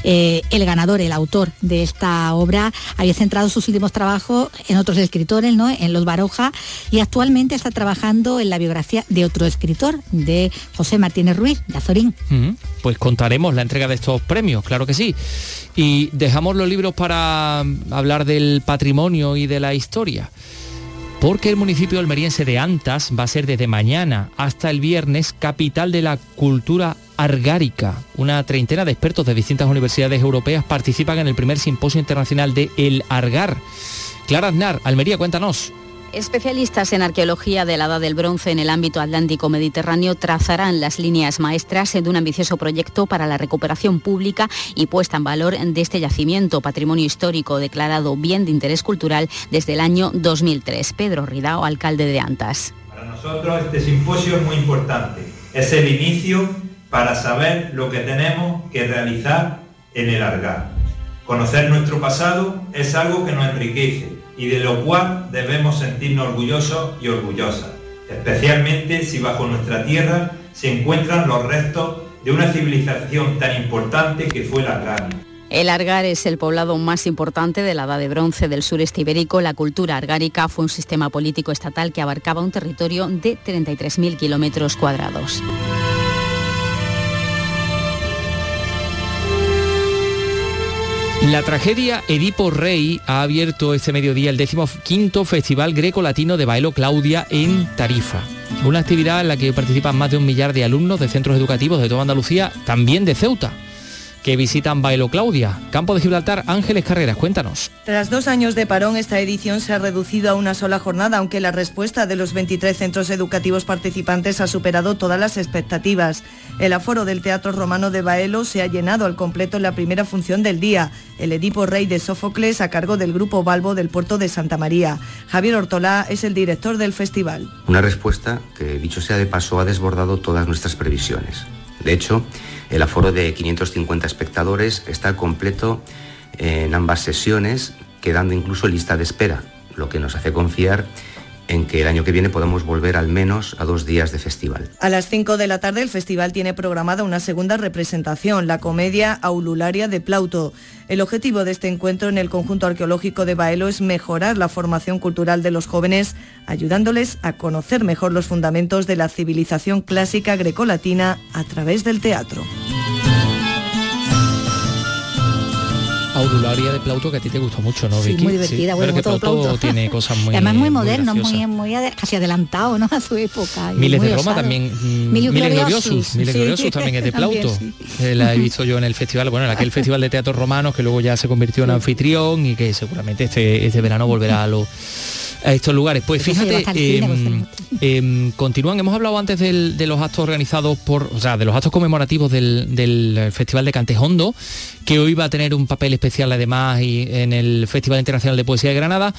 [SPEAKER 6] Eh, el ganador, el autor de esta obra, había centrado sus últimos trabajos en otros escritores, ¿no? en los Baroja, y actualmente está trabajando en la biografía de otro escritor, de José Martínez Ruiz, de Azorín.
[SPEAKER 3] Pues contaremos la entrega de estos premios, claro que sí. Y dejamos los libros para hablar del patrimonio y de la historia porque el municipio almeriense de Antas va a ser desde mañana hasta el viernes capital de la cultura argárica. Una treintena de expertos de distintas universidades europeas participan en el primer simposio internacional de El Argar. Clara Aznar, Almería, cuéntanos.
[SPEAKER 13] Especialistas en arqueología de la Edad del Bronce en el ámbito atlántico mediterráneo trazarán las líneas maestras de un ambicioso proyecto para la recuperación pública y puesta en valor de este yacimiento, patrimonio histórico declarado bien de interés cultural desde el año 2003. Pedro Ridao, alcalde de Antas.
[SPEAKER 14] Para nosotros este simposio es muy importante. Es el inicio para saber lo que tenemos que realizar en el Argar. Conocer nuestro pasado es algo que nos enriquece y de lo cual debemos sentirnos orgullosos y orgullosas, especialmente si bajo nuestra tierra se encuentran los restos de una civilización tan importante que fue la Argaria.
[SPEAKER 13] El Argar es el poblado más importante de la Edad de Bronce del sureste ibérico. La cultura argárica fue un sistema político estatal que abarcaba un territorio de 33.000 kilómetros cuadrados.
[SPEAKER 3] La tragedia Edipo Rey ha abierto este mediodía el décimo quinto Festival Greco-Latino de Bailo Claudia en Tarifa. Una actividad en la que participan más de un millar de alumnos de centros educativos de toda Andalucía, también de Ceuta que visitan Bailo Claudia. Campo de Gibraltar, Ángeles Carreras, cuéntanos.
[SPEAKER 15] Tras dos años de parón, esta edición se ha reducido a una sola jornada, aunque la respuesta de los 23 centros educativos participantes ha superado todas las expectativas. El aforo del Teatro Romano de Baelo se ha llenado al completo en la primera función del día, el Edipo Rey de Sófocles a cargo del Grupo Balbo del puerto de Santa María. Javier Ortolá es el director del festival.
[SPEAKER 16] Una respuesta que, dicho sea de paso, ha desbordado todas nuestras previsiones. De hecho, el aforo de 550 espectadores está completo en ambas sesiones, quedando incluso lista de espera, lo que nos hace confiar en que el año que viene podamos volver al menos a dos días de festival.
[SPEAKER 15] A las 5 de la tarde el festival tiene programada una segunda representación, la comedia Aulularia de Plauto. El objetivo de este encuentro en el conjunto arqueológico de Baelo es mejorar la formación cultural de los jóvenes, ayudándoles a conocer mejor los fundamentos de la civilización clásica grecolatina a través del teatro.
[SPEAKER 3] Audularia de Plauto que a ti te gustó mucho, ¿no, Vicky?
[SPEAKER 6] Sí, muy divertida. Bueno,
[SPEAKER 3] Pero que
[SPEAKER 6] todo
[SPEAKER 3] Plauto,
[SPEAKER 6] Plauto.
[SPEAKER 3] tiene cosas muy
[SPEAKER 6] Además muy moderno, muy, muy, casi adelantado ¿no? a su época.
[SPEAKER 3] Miles de Roma
[SPEAKER 6] osado.
[SPEAKER 3] también, mm,
[SPEAKER 6] Miles Gloriosus,
[SPEAKER 3] Miles
[SPEAKER 6] sí.
[SPEAKER 3] Gloriosus también es de
[SPEAKER 6] También,
[SPEAKER 3] Plauto.
[SPEAKER 6] sí.
[SPEAKER 3] Eh, la he visto yo en el festival, bueno, en aquel festival de teatro romanos que luego ya se convirtió en anfitrión y que seguramente este, este verano volverá a los a estos lugares. Pues fíjate,
[SPEAKER 6] cine,
[SPEAKER 3] em, em, continúan, hemos hablado antes del- de los actos organizados por, o sea, de los actos conmemorativos del, del Festival de Cantejondo, que hoy va a tener un papel especial además y en el Festival Internacional de Poesía de Granada.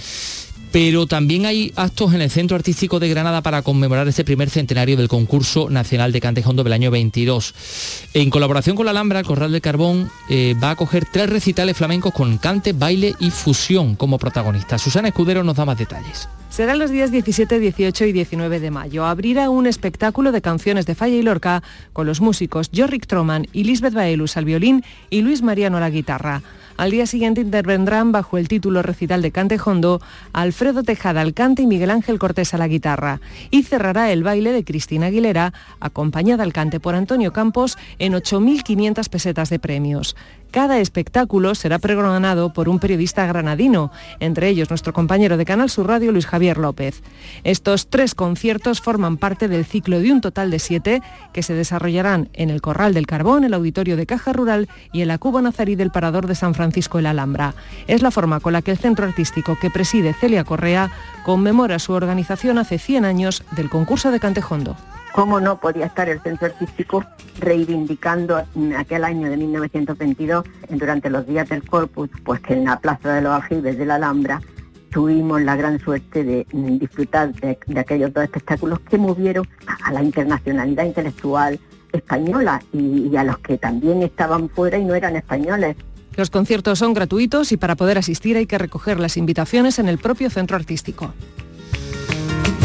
[SPEAKER 3] Pero también hay actos en el Centro Artístico de Granada para conmemorar este primer centenario del concurso nacional de Cantejondo del año 22. En colaboración con la Alhambra, el Corral del Carbón eh, va a acoger tres recitales flamencos con cante, baile y fusión como protagonistas. Susana Escudero nos da más detalles.
[SPEAKER 11] Serán los días 17, 18 y 19 de mayo. Abrirá un espectáculo de canciones de Falla y Lorca con los músicos Jorrik Troman y Lisbeth Baelus al violín y Luis Mariano a la guitarra. Al día siguiente intervendrán bajo el título recital de Cante Hondo Alfredo Tejada al cante y Miguel Ángel Cortés a la guitarra. Y cerrará el baile de Cristina Aguilera, acompañada al cante por Antonio Campos en 8.500 pesetas de premios. Cada espectáculo será pregonado por un periodista granadino, entre ellos nuestro compañero de Canal Sur Radio, Luis Javier López. Estos tres conciertos forman parte del ciclo de un total de siete que se desarrollarán en el Corral del Carbón, el Auditorio de Caja Rural y en la Cuba Nazarí del Parador de San Francisco de la Alhambra. Es la forma con la que el centro artístico que preside Celia Correa conmemora su organización hace 100 años del concurso de Cantejondo.
[SPEAKER 17] ¿Cómo no podía estar el centro artístico reivindicando en aquel año de 1922, durante los días del Corpus, pues que en la Plaza de los Aljibes de la Alhambra tuvimos la gran suerte de disfrutar de, aquellos dos espectáculos que movieron a, la internacionalidad intelectual española y a los que también estaban fuera y no eran españoles.
[SPEAKER 11] Los conciertos son gratuitos y para poder asistir hay que recoger las invitaciones en el propio centro artístico.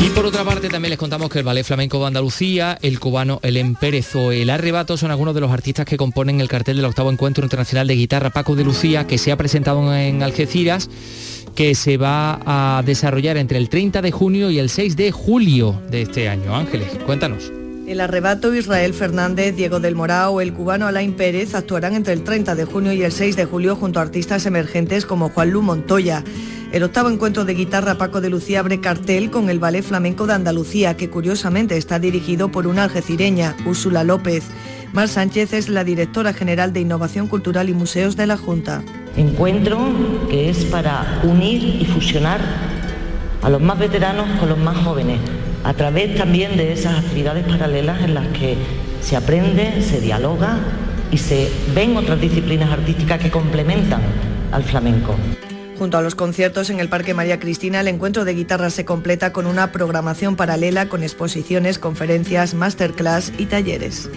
[SPEAKER 3] Y por otra parte también les contamos que el Ballet Flamenco de Andalucía, el cubano El Pérez o El Arrebato son algunos de los artistas que componen el cartel del octavo Encuentro Internacional de Guitarra Paco de Lucía que se ha presentado en Algeciras que se va a desarrollar entre el 30 de junio y el 6 de julio de este año. Ángeles, cuéntanos.
[SPEAKER 15] El arrebato Israel Fernández, Diego del Morao el cubano Alain Pérez actuarán entre el 30 de junio y el 6 de julio junto a artistas emergentes como Juan Lu Montoya. El octavo encuentro de guitarra Paco de Lucía abre cartel con el Ballet Flamenco de Andalucía, que curiosamente está dirigido por una algecireña, Úrsula López. Mar Sánchez es la directora general de Innovación Cultural y Museos de la Junta.
[SPEAKER 18] Encuentro que es para unir y fusionar a los más veteranos con los más jóvenes, a través también de esas actividades paralelas en las que se aprende, se dialoga y se ven otras disciplinas artísticas que complementan al flamenco.
[SPEAKER 15] Junto a los conciertos en el Parque María Cristina, el encuentro de guitarra se completa con una programación paralela con exposiciones, conferencias, masterclass y talleres.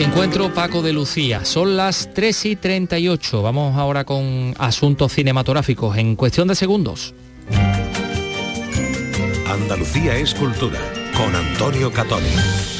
[SPEAKER 3] Encuentro Paco de Lucía. Son las 3 y 38. Vamos ahora con asuntos cinematográficos en cuestión de segundos.
[SPEAKER 8] Andalucía es cultura con Antonio Catoni.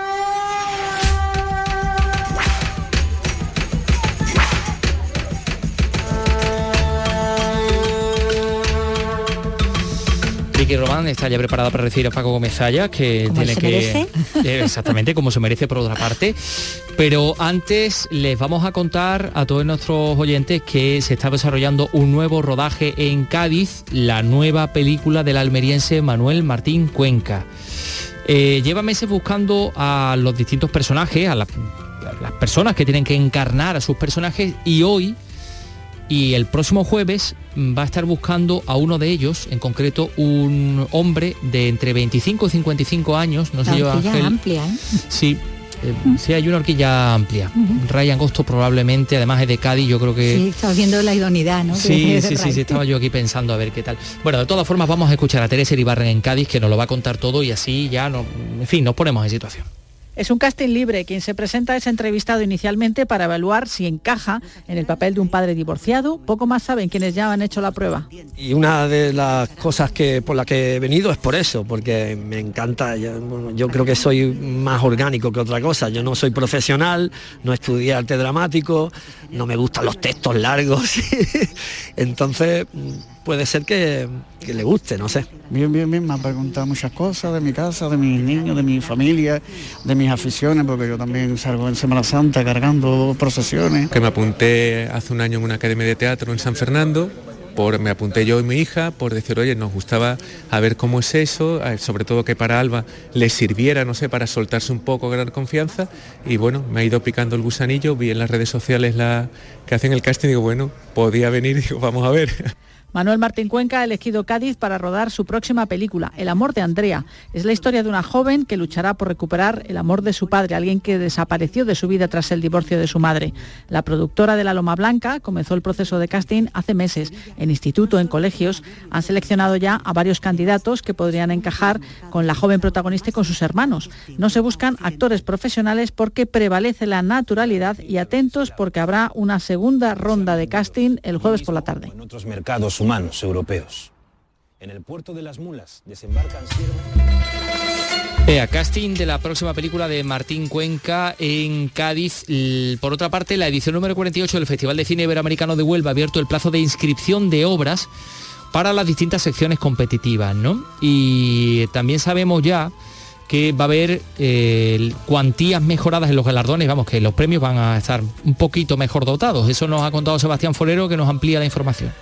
[SPEAKER 3] Vicky Román está ya preparada para recibir a Paco Gómez Zaya, que
[SPEAKER 6] Como
[SPEAKER 3] tiene
[SPEAKER 6] se
[SPEAKER 3] que
[SPEAKER 6] merece.
[SPEAKER 3] Eh, exactamente como se merece por otra parte. Pero antes les vamos a contar a todos nuestros oyentes que se está desarrollando un nuevo rodaje en Cádiz, la nueva película del almeriense Manuel Martín Cuenca. Eh, lleva meses buscando a los distintos personajes, a, la- a las personas que tienen que encarnar a sus personajes y hoy y el próximo jueves mm, va a estar buscando a uno de ellos, en concreto un hombre de entre 25 y 55 años, no sé yo, Ángel.
[SPEAKER 6] amplia, ¿eh?
[SPEAKER 3] Sí, eh, sí, hay una horquilla amplia. Ryan Agosto probablemente, además es de Cádiz, yo creo que...
[SPEAKER 6] Sí, estás viendo la idoneidad, ¿no?
[SPEAKER 3] Sí, sí, sí, sí, estaba yo aquí pensando a ver qué tal. Bueno, de todas formas vamos a escuchar a Teresa Iribarren en Cádiz, que nos lo va a contar todo y así ya, no, en fin, nos ponemos en situación.
[SPEAKER 19] Es un casting libre. Quien se presenta es entrevistado inicialmente para evaluar si encaja en el papel de un padre divorciado. Poco más saben quienes ya han hecho la prueba.
[SPEAKER 20] Y una de las cosas que por la que he venido es por eso, porque me encanta, yo, yo creo que soy más orgánico que otra cosa. Yo no soy profesional, no estudié arte dramático, no me gustan los textos largos. Entonces puede ser que, que le guste, no sé.
[SPEAKER 21] Bien, bien, bien, me han preguntado muchas cosas de mi casa, de mis niños, de mi familia, de mis aficiones, porque yo también salgo en Semana Santa cargando procesiones.
[SPEAKER 22] que me apunté hace un año en una academia de teatro en San Fernando. Por, me apunté yo y mi hija por decir, oye, nos gustaba a ver cómo es eso, sobre todo que para Alba le sirviera, no sé, para soltarse un poco, ganar confianza. Y bueno, me ha ido picando el gusanillo, vi en las redes sociales la que hacen el casting y digo, bueno, podía venir, digo, vamos a ver.
[SPEAKER 19] Manuel Martín Cuenca ha elegido Cádiz para rodar su próxima película, El amor de Andrea. Es la historia de una joven que luchará por recuperar el amor de su padre, alguien que desapareció de su vida tras el divorcio de su madre. La productora de La Loma Blanca comenzó el proceso de casting hace meses. En instituto, en colegios, han seleccionado ya a varios candidatos que podrían encajar con la joven protagonista y con sus hermanos. No se buscan actores profesionales porque prevalece la naturalidad y atentos porque habrá una segunda ronda de casting el jueves por la tarde.
[SPEAKER 23] Humanos europeos. En el puerto de las Mulas desembarcan
[SPEAKER 3] Ea, casting de la próxima película de Martín Cuenca en Cádiz. Por otra parte, la edición número 48 del Festival de Cine Iberoamericano de Huelva ha abierto el plazo de inscripción de obras para las distintas secciones competitivas, ¿no? Y también sabemos ya que va a haber eh, cuantías mejoradas en los galardones, vamos, que los premios van a estar un poquito mejor dotados. Eso nos ha contado Sebastián Forero, que nos amplía la información.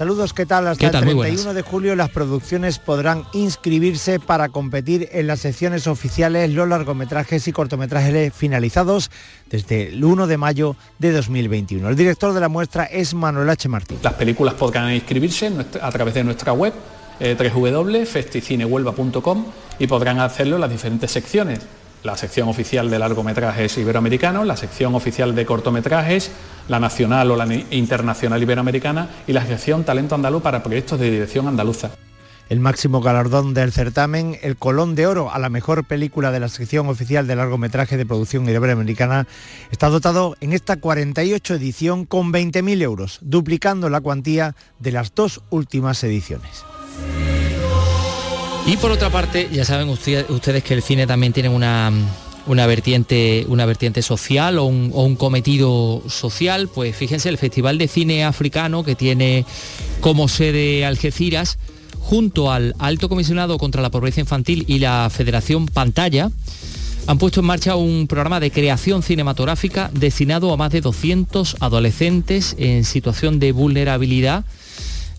[SPEAKER 24] Saludos, ¿qué tal? Hasta
[SPEAKER 3] ¿Qué tal?
[SPEAKER 24] el
[SPEAKER 3] Muy
[SPEAKER 24] 31 de julio las producciones podrán inscribirse para competir en las secciones oficiales, los largometrajes y cortometrajes finalizados desde el 1 de mayo de 2021. El director de la muestra es Manuel H. Martín.
[SPEAKER 25] Las películas podrán inscribirse a través de nuestra web eh, www.festicinehuelva.com y podrán hacerlo en las diferentes secciones. La sección oficial de largometrajes iberoamericanos, la sección oficial de cortometrajes, la nacional o la internacional iberoamericana y la sección talento andaluz para proyectos de dirección andaluza.
[SPEAKER 24] El máximo galardón del certamen, el Colón de Oro a la mejor película de la sección oficial de largometraje de producción iberoamericana, está dotado en esta 48 edición con 20.000 euros, duplicando la cuantía de las dos últimas ediciones.
[SPEAKER 3] Y por otra parte, ya saben usted- ustedes que el cine también tiene una, una vertiente, una vertiente social o un, o un cometido social. Pues fíjense, el Festival de Cine Africano que tiene como sede Algeciras, junto al Alto Comisionado contra la Pobreza Infantil y la Federación Pantalla, han puesto en marcha un programa de creación cinematográfica destinado a más de 200 adolescentes en situación de vulnerabilidad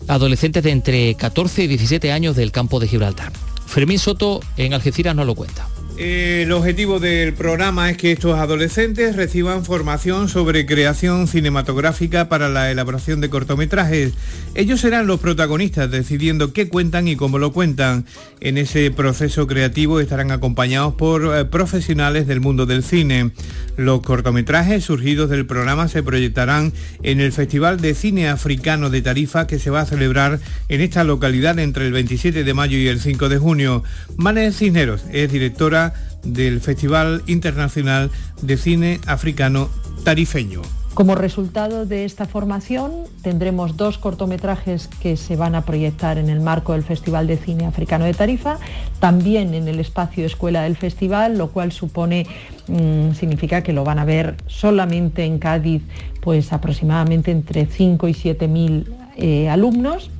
[SPEAKER 3] adolescentes de entre 14 y 17 años del campo de Gibraltar. Fermín Soto en Algeciras nos lo cuenta.
[SPEAKER 26] El objetivo del programa es que estos adolescentes reciban formación sobre creación cinematográfica para la elaboración de cortometrajes. Ellos serán los protagonistas decidiendo qué cuentan y cómo lo cuentan. En ese proceso creativo estarán acompañados por eh, profesionales del mundo del cine. Los cortometrajes surgidos del programa se proyectarán en el Festival de Cine Africano de Tarifa que se va a celebrar en esta localidad entre el 27 de mayo y el 5 de junio. Manes Cisneros es directora del Festival Internacional de Cine Africano Tarifeño.
[SPEAKER 27] Como resultado de esta formación tendremos dos cortometrajes que se van a proyectar en el marco del Festival de Cine Africano de Tarifa, también en el espacio escuela del festival, lo cual supone, mm, significa que lo van a ver solamente en Cádiz, pues aproximadamente entre 5 y 7 mil eh, alumnos.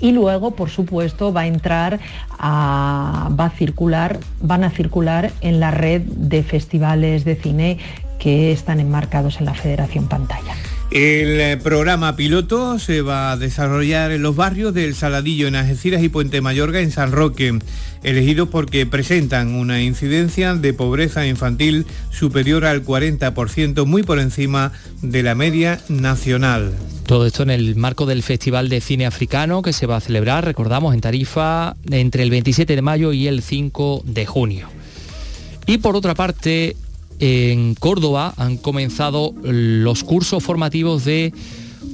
[SPEAKER 27] Y luego, por supuesto, va a entrar va a circular, van a circular en la red de festivales de cine que están enmarcados en la Federación Pantalla.
[SPEAKER 26] El eh, programa piloto se va a desarrollar en los barrios del Saladillo en Algeciras y Puente Mayorga en San Roque, elegidos porque presentan una incidencia de pobreza infantil superior al 40%, muy por encima de la media nacional.
[SPEAKER 3] Todo esto en el marco del Festival de Cine Africano que se va a celebrar, recordamos, en Tarifa entre el 27 de mayo y el 5 de junio. Y por otra parte, en Córdoba han comenzado los cursos formativos de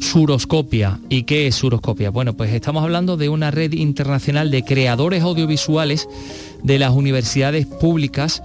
[SPEAKER 3] suroscopia. ¿Y qué es suroscopia? Bueno, pues estamos hablando de una red internacional de creadores audiovisuales de las universidades públicas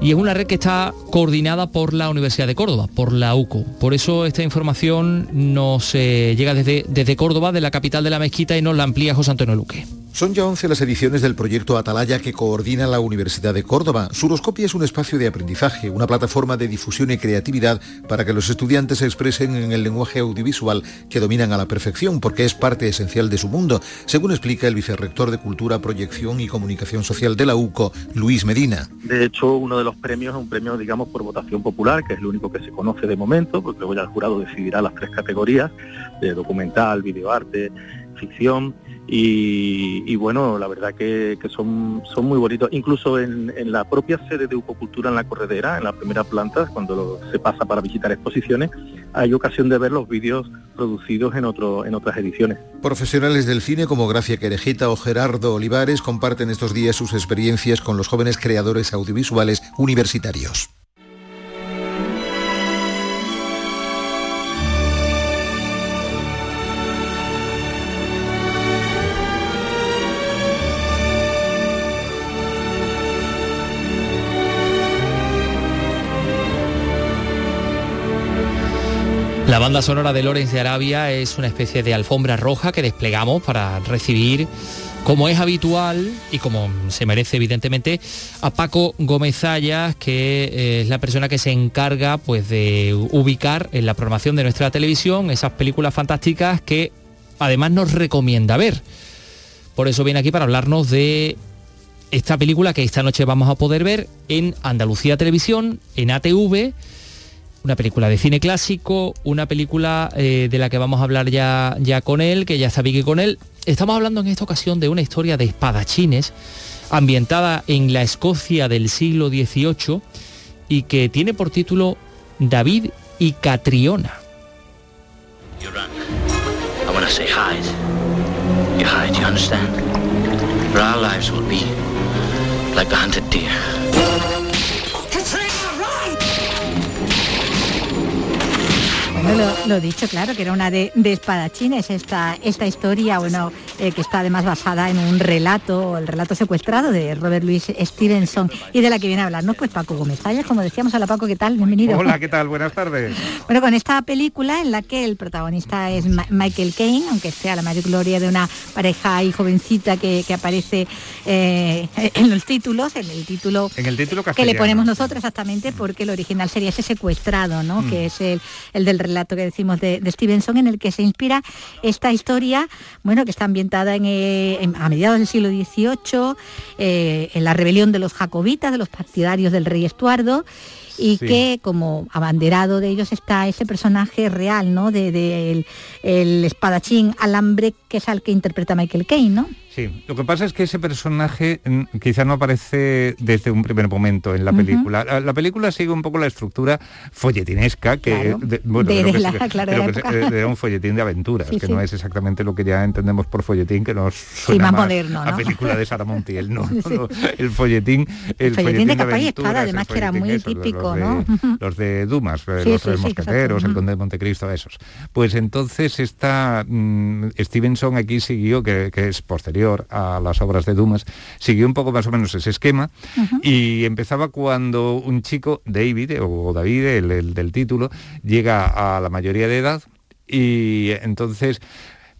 [SPEAKER 3] y es una red que está coordinada por la Universidad de Córdoba, por la UCO. Por eso esta información nos eh, llega desde, desde Córdoba, de la capital de la mezquita, y nos la amplía José Antonio Luque.
[SPEAKER 28] Son ya 11 las ediciones del proyecto Atalaya que coordina la Universidad de Córdoba. Suroscopia es un espacio de aprendizaje, una plataforma de difusión y creatividad para que los estudiantes se expresen en el lenguaje audiovisual que dominan a la perfección, porque es parte esencial de su mundo, según explica el vicerrector de Cultura, Proyección y Comunicación Social de la UCO, Luis Medina.
[SPEAKER 29] De hecho, uno de los premios es un premio, digamos, por votación popular, que es el único que se conoce de momento, porque luego ya el jurado decidirá las tres categorías de documental, videoarte, ficción y, bueno, la verdad que, son, son muy bonitos. Incluso en, la propia sede de Ucocultura en la Corredera, en la primera planta, cuando se pasa para visitar exposiciones, hay ocasión de ver los vídeos producidos en, otro, en otras ediciones.
[SPEAKER 28] Profesionales del cine como Gracia Querejeta o Gerardo Olivares comparten estos días sus experiencias con los jóvenes creadores audiovisuales universitarios.
[SPEAKER 3] La banda sonora de Lorenz de Arabia es una especie de alfombra roja que desplegamos para recibir, como es habitual y como se merece evidentemente, a Paco Gómez Ayas, que eh, es la persona que se encarga pues, de ubicar en la programación de nuestra televisión esas películas fantásticas que además nos recomienda ver. Por eso viene aquí para hablarnos de esta película que esta noche vamos a poder ver en Andalucía Televisión, en ATV, una película de cine clásico, una película eh, de la que vamos a hablar ya, ya con él, que ya está que con él. Estamos hablando en esta ocasión de una historia de espadachines ambientada en la Escocia del siglo XVIII y que tiene por título David y Catriona.
[SPEAKER 6] Lo, dicho, claro, que era una de, espadachines esta, esta historia, bueno, eh, que está además basada en un relato, el relato secuestrado de Robert Louis Stevenson y de la que viene a hablarnos pues Paco Gómez como decíamos. Hola Paco, ¿qué tal? Bienvenido.
[SPEAKER 30] Hola, ¿qué tal? Buenas tardes.
[SPEAKER 6] Bueno, con esta película en la que el protagonista es Michael Caine, aunque sea la mayor gloria de una pareja y jovencita que, aparece eh, en los títulos, en el título,
[SPEAKER 30] en el título
[SPEAKER 6] que le ponemos nosotros exactamente porque el original sería ese secuestrado, ¿no? Mm. Que es el, el del relato que decimos de, Stevenson en el que se inspira esta historia, bueno, que está ambientada en, eh, a mediados del siglo XVIII, eh, en la rebelión de los jacobitas, de los partidarios del rey Estuardo y que como abanderado de ellos está ese personaje real, ¿no? De, el, espadachín Alambre, que es al que interpreta Michael Caine, ¿no?
[SPEAKER 30] Sí, lo que pasa es que ese personaje mm, quizá no aparece desde un primer momento en la película. la, película sigue un poco la estructura folletinesca que,
[SPEAKER 6] de, bueno,
[SPEAKER 30] de, un folletín de aventuras, que no es exactamente lo que ya entendemos por folletín, que nos suena
[SPEAKER 6] más, moderno,
[SPEAKER 30] a película de Sara Montiel, no, el folletín,
[SPEAKER 6] el, folletín, de capa y espada, además que era muy típico,
[SPEAKER 30] ¿no? Los de Dumas, eh, los mosqueteros, el conde de Montecristo, esos. Pues entonces esta mm, Stevenson aquí siguió, que es posterior a las obras de Dumas, siguió un poco más o menos ese esquema y empezaba cuando un chico, David, o David, el, del título, llega a la mayoría de edad y entonces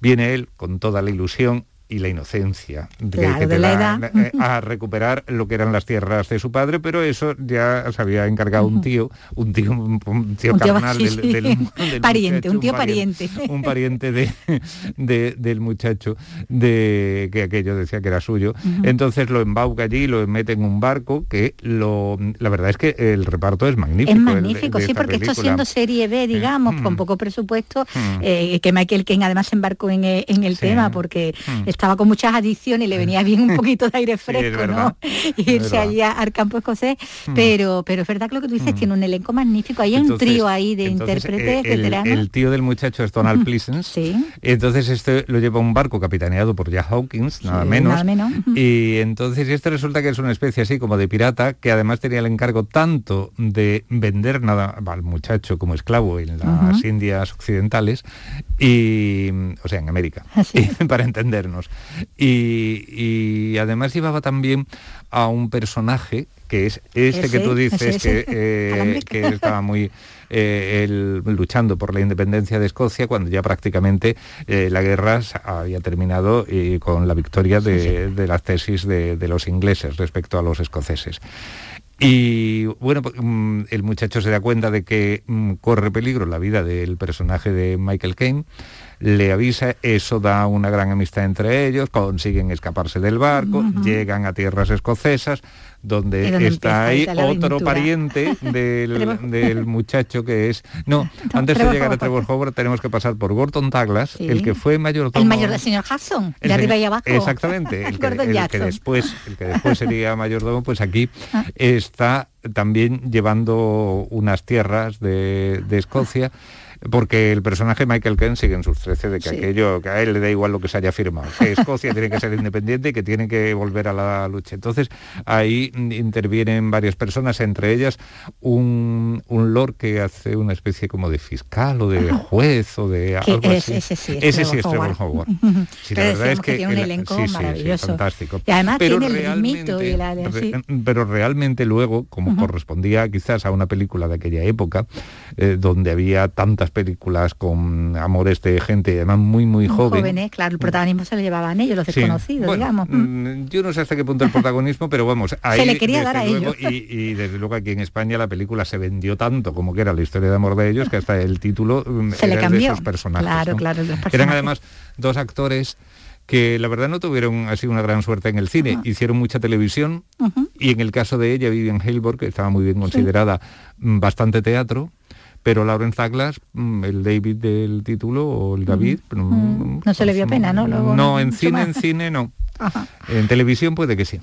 [SPEAKER 30] viene él con toda la ilusión y la inocencia
[SPEAKER 6] que, te da,
[SPEAKER 30] eh, a recuperar lo que eran las tierras de su padre, pero eso ya se había encargado un tío, un tío, un tío, carnal del,
[SPEAKER 6] pariente, un tío pariente,
[SPEAKER 30] un pariente de, del muchacho de que aquello decía que era suyo. Entonces lo embauca allí, lo mete en un barco que lo la verdad es que el reparto es magnífico.
[SPEAKER 6] Es magnífico, sí, porque esto siendo serie B, digamos, con poco presupuesto, eh, que Michael King además embarcó en, en el tema porque estaba con muchas adicciones y le venía bien un poquito de aire fresco, ¿no? Irse allí al campo escocés, mm. pero, pero es verdad que lo que tú dices, mm. tiene un elenco magnífico, hay un trío ahí de intérpretes
[SPEAKER 30] el, veteranos. El tío del muchacho es Donald Pleasence, sí. entonces este lo lleva un barco capitaneado por Jack Hawkins, nada menos, nada menos. y entonces este resulta que es una especie así como de pirata, que además tenía el encargo tanto de vender nada al muchacho como esclavo en las Indias occidentales, y, o sea, en América, ah, para entendernos. Y, además llevaba también a un personaje que es este que tú dices que, eh, que estaba muy eh, luchando por la independencia de Escocia cuando ya prácticamente eh, la guerra había terminado y con la victoria de, las tesis de, los ingleses respecto a los escoceses. Y bueno, pues, mm, el muchacho se da cuenta de que mm, corre peligro la vida del personaje de Michael Caine le avisa, eso da una gran amistad entre ellos, consiguen escaparse del barco, llegan a tierras escocesas, donde está ahí otro pariente del, muchacho que es... No, antes de llegar a Trevor Howard tenemos que pasar por Gordon Douglas, el que fue mayordomo...
[SPEAKER 6] El mayor del señor Hudson, de arriba y abajo.
[SPEAKER 30] Exactamente, el que, después, el que después sería mayordomo, pues aquí ah. está también llevando unas tierras de, de Escocia porque el personaje Michael Ken sigue en sus 13 de que aquello, que a él le da igual lo que se haya firmado, que Escocia tiene que ser independiente y que tiene que volver a la lucha. Entonces ahí intervienen varias personas, entre ellas un, un lord que hace una especie como de fiscal o de juez o de algo así.
[SPEAKER 6] Ese sí es, ese sí es Trevor Howard.
[SPEAKER 30] Sí, la verdad es que,
[SPEAKER 6] tiene un elenco maravilloso.
[SPEAKER 30] fantástico.
[SPEAKER 6] Y además pero tiene el mito y la
[SPEAKER 30] Pero realmente luego, como correspondía quizás a una película de aquella época, eh, donde había tantas películas con amores de gente además muy muy, joven.
[SPEAKER 6] Jóvenes, claro, el protagonismo se lo llevaban ellos, los desconocidos, digamos.
[SPEAKER 30] Mm, yo no sé hasta qué punto el protagonismo, pero vamos, ahí,
[SPEAKER 6] se le quería dar a ellos.
[SPEAKER 30] Y, desde luego aquí en España la película se vendió tanto como que era la historia de amor de ellos, que hasta el título mm,
[SPEAKER 6] se le cambió. de esos
[SPEAKER 30] personajes.
[SPEAKER 6] Claro, claro,
[SPEAKER 30] Eran además dos actores que la verdad no tuvieron así una gran suerte en el cine, hicieron mucha televisión y en el caso de ella, Vivian Hailborg, que estaba muy bien considerada, mm, bastante teatro, pero Lawrence Douglas, mm, el David del título, o el David...
[SPEAKER 6] Mm, no se le dio pena, ¿no?
[SPEAKER 30] no, en cine, en cine no. En televisión puede que sí.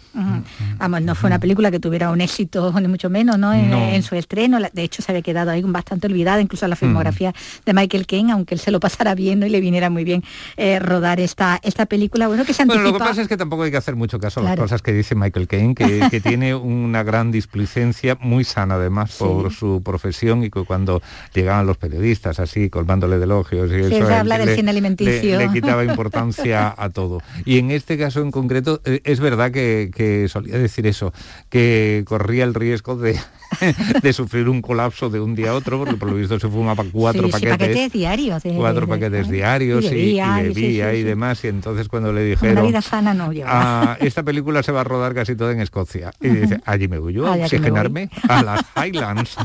[SPEAKER 6] Vamos, no fue una película que tuviera un éxito, ni mucho menos, ¿no? En, su estreno. De hecho, se había quedado ahí bastante olvidada, incluso la filmografía de Michael Caine, aunque él se lo pasara bien y le viniera muy bien eh, rodar esta, esta película. Bueno, que se
[SPEAKER 30] Bueno, lo que pasa es que tampoco hay que hacer mucho caso a las cosas que dice Michael Caine, que, tiene una gran displicencia, muy sana además por su profesión y que cuando llegaban los periodistas así, colmándole de elogios y eso,
[SPEAKER 6] se habla del cine alimenticio.
[SPEAKER 30] le quitaba importancia a todo. Y en este caso en concreto, eh, es verdad que, solía decir eso, que corría el riesgo de, de, sufrir un colapso de un día a otro, porque por lo visto se fumaba cuatro paquetes,
[SPEAKER 6] diarios.
[SPEAKER 30] cuatro paquetes diarios y, bebía y, demás. Y entonces cuando le dijeron,
[SPEAKER 6] vida sana no
[SPEAKER 30] ah, esta película se va a rodar casi toda en Escocia. Y dice, allí me voy yo a oxigenarme a las Highlands.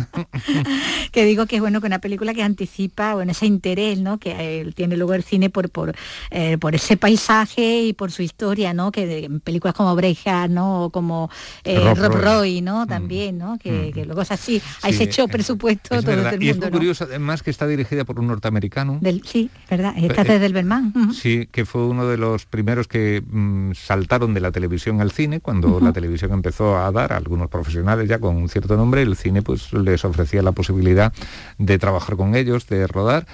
[SPEAKER 6] que digo que es bueno que una película que anticipa bueno, ese interés ¿no? que eh, tiene luego el cine por, por, eh, por ese paisaje y por su historia ¿no? Que en películas como Breja, ¿no? O como eh, Rob, Roy, ¿no? Mm. También, ¿no? Que, mm. Luego es así, hay ese hecho presupuesto todo el mundo.
[SPEAKER 30] Y es muy curioso además que está dirigida por un norteamericano.
[SPEAKER 6] Del, sí, verdad, está eh, desde el Berman.
[SPEAKER 30] Sí, que fue uno de los primeros que mm, saltaron de la televisión al cine, cuando la televisión empezó a dar a algunos profesionales ya con un cierto nombre, el cine pues les ofrecía la posibilidad de trabajar con ellos, de rodar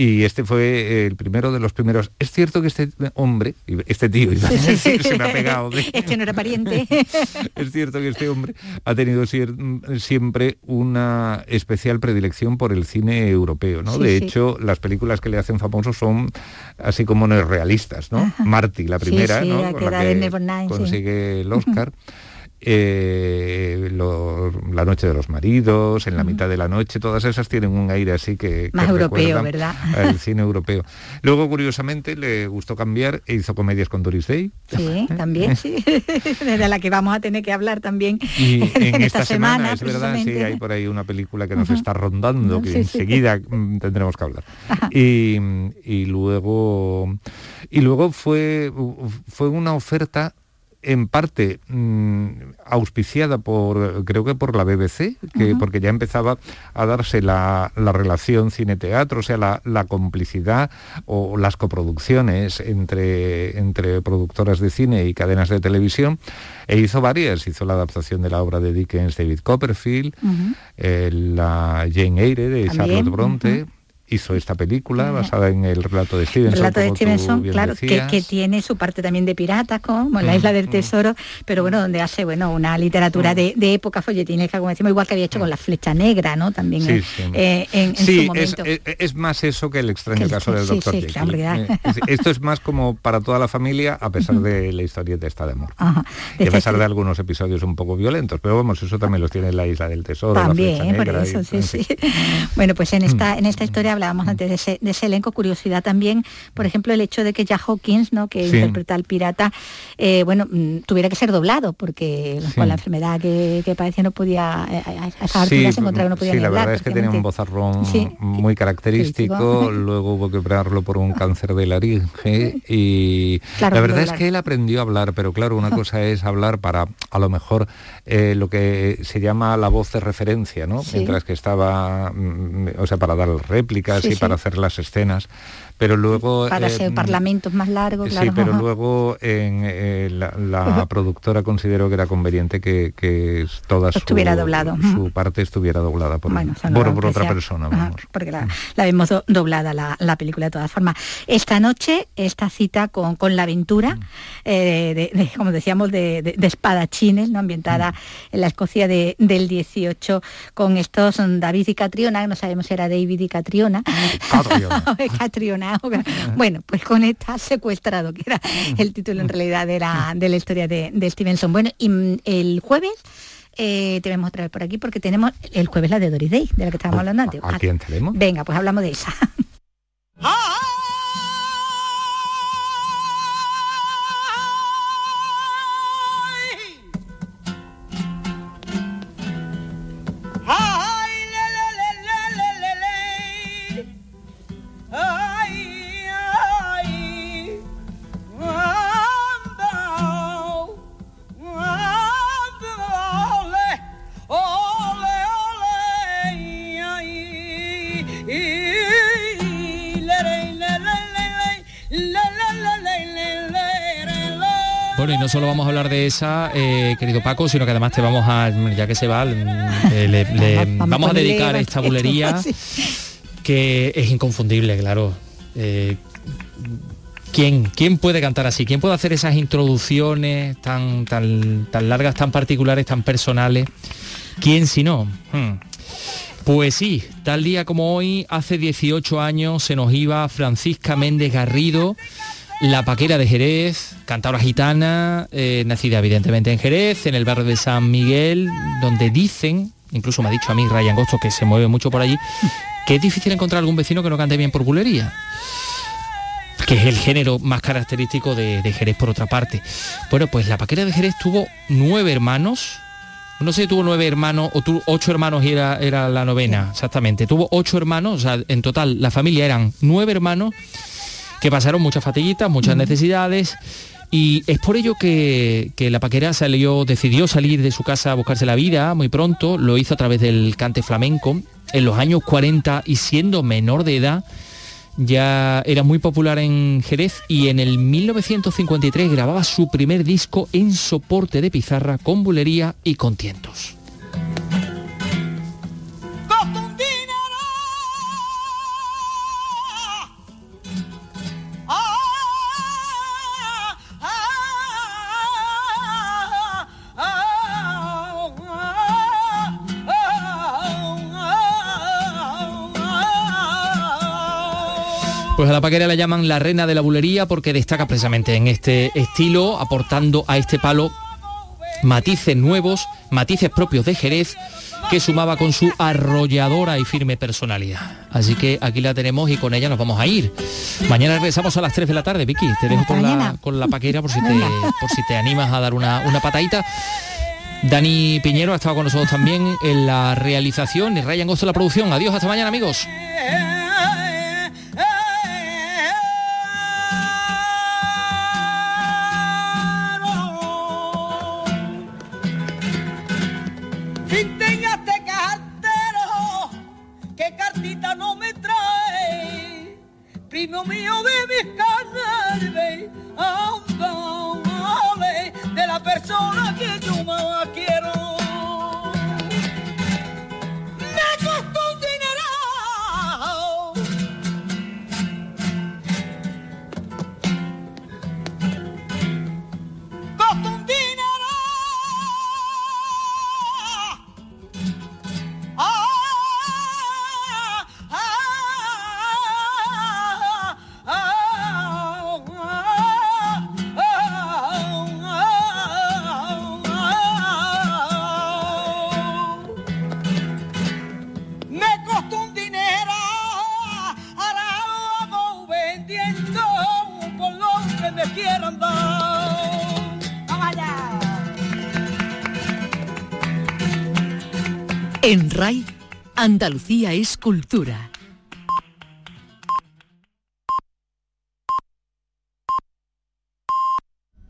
[SPEAKER 30] y este fue el primero de los primeros. Es cierto que este hombre, este tío, se me ha pegado.
[SPEAKER 6] Este no era pariente.
[SPEAKER 30] es cierto que este hombre ha tenido siempre una especial predilección por el cine europeo, ¿no? de hecho, las películas que le hacen famoso son así como no realistas, ¿no? Marty, la primera, ¿no? La que, consigue el Oscar. Eh, la noche de los maridos, en la mitad de la noche, todas esas tienen un aire así que...
[SPEAKER 6] Más europeo, ¿verdad?
[SPEAKER 30] El cine europeo. Luego, curiosamente, le gustó cambiar e hizo comedias con Doris Day.
[SPEAKER 6] Sí, también, sí. de la que vamos a tener que hablar también
[SPEAKER 30] en, esta, semana, es verdad, sí, hay por ahí una película que nos está rondando, que enseguida mm, tendremos que hablar. Y, y, luego, y luego fue, fue una oferta en parte mm, auspiciada por, creo que por la BBC, que, porque ya empezaba a darse la, relación cine-teatro, o sea, la, complicidad o las coproducciones entre, entre productoras de cine y cadenas de televisión, e hizo varias, hizo la adaptación de la obra de Dickens David Copperfield, eh, la Jane Eyre de Charlotte Bronte hizo esta película basada en el relato de Stevenson.
[SPEAKER 6] El relato de Stevenson, claro, que, tiene su parte también de piratas, como La Isla del Tesoro, pero bueno, donde hace bueno una literatura de, época folletinesca, como decimos, igual que había hecho con La Flecha Negra, ¿no? También eh, en, su momento.
[SPEAKER 30] Es, es, más eso que el extraño caso del Doctor eh, Esto es más como para toda la familia, a pesar de la historieta esta de amor. y a pesar de algunos episodios un poco violentos, pero vamos, eso también los tiene La Isla del Tesoro,
[SPEAKER 6] también,
[SPEAKER 30] La Flecha
[SPEAKER 6] Negra. Por eso, sí, sí. Bueno, pues en esta, en esta historia hablábamos antes de ese, elenco. Curiosidad también, por ejemplo, el hecho de que Jack Hawkins, ¿no? que interpreta al pirata, eh, bueno, mm, tuviera que ser doblado, porque con la enfermedad que, que padecía no podía, eh, a se encontraba que no podía
[SPEAKER 30] Sí, la verdad es que tenía un bozarrón muy característico, luego hubo que operarlo por un cáncer de laringe y la verdad es que él aprendió a hablar, pero claro, una cosa es hablar para a lo mejor eh, lo que se llama la voz de referencia, ¿no? Mientras que estaba, mm, o sea, para dar réplicas y para hacer las escenas pero luego
[SPEAKER 6] para ser eh, parlamentos más largos
[SPEAKER 30] claro. sí pero luego en eh, la, productora consideró que era conveniente que, que toda
[SPEAKER 6] estuviera su, doblado
[SPEAKER 30] su parte estuviera doblada por, por, otra persona vamos.
[SPEAKER 6] porque la, vemos doblada la, película de todas formas esta noche esta cita con, con la aventura mm. eh, de, como decíamos de, espadachines no ambientada mm. en la Escocia del 18 con estos David y Catriona no sabemos si era David y Catriona Catriona, Catriona bueno, pues con esta secuestrado, que era el título en realidad de la, de la historia de, Stevenson. Bueno, y mm, el jueves eh, te vemos otra vez por aquí porque tenemos el jueves la de Doris Day, de la que estábamos hablando antes.
[SPEAKER 30] ¿A quién tenemos?
[SPEAKER 6] Venga, pues hablamos de esa.
[SPEAKER 3] Solo vamos a hablar de esa, eh, querido Paco, sino que además te vamos a, ya que se va, eh, vamos, a dedicar esta bulería que es inconfundible, claro. Eh, ¿quién, ¿Quién puede cantar así? ¿Quién puede hacer esas introducciones tan, tan, tan largas, tan particulares, tan personales? ¿Quién si no? Hmm. Pues sí, tal día como hoy, hace 18 años, se nos iba Francisca Méndez Garrido, la Paquera de Jerez, cantadora gitana, eh, nacida evidentemente en Jerez, en el barrio de San Miguel, donde dicen, incluso me ha dicho a mí Ryan Gosto, que se mueve mucho por allí, que es difícil encontrar algún vecino que no cante bien por bulería que es el género más característico de, Jerez por otra parte. Bueno, pues la Paquera de Jerez tuvo nueve hermanos, no sé tuvo nueve hermanos o tuvo ocho hermanos y era, era la novena, exactamente. Tuvo ocho hermanos, o sea, en total la familia eran nueve hermanos que pasaron muchas fatiguitas, muchas necesidades. Y es por ello que, la paquera salió, decidió salir de su casa a buscarse la vida muy pronto, lo hizo a través del cante flamenco. En los años 40 y siendo menor de edad, ya era muy popular en Jerez y en el 1953 grababa su primer disco en soporte de pizarra con bulería y con tientos. Pues a la paquera la llaman la reina de la bulería porque destaca precisamente en este estilo, aportando a este palo matices nuevos, matices propios de Jerez, que sumaba con su arrolladora y firme personalidad. Así que aquí la tenemos y con ella nos vamos a ir. Mañana regresamos a las 3 de la tarde, Vicky. Te dejo con la, con la paquera por si, te, por si te animas a dar una, una patadita. Dani Piñero ha estado con nosotros también en la realización y Ryan Gosto en la producción. Adiós, hasta mañana amigos.
[SPEAKER 31] Primo mío de mis carnes, de la persona que yo más quiero.
[SPEAKER 2] En RAI, Andalucía es cultura.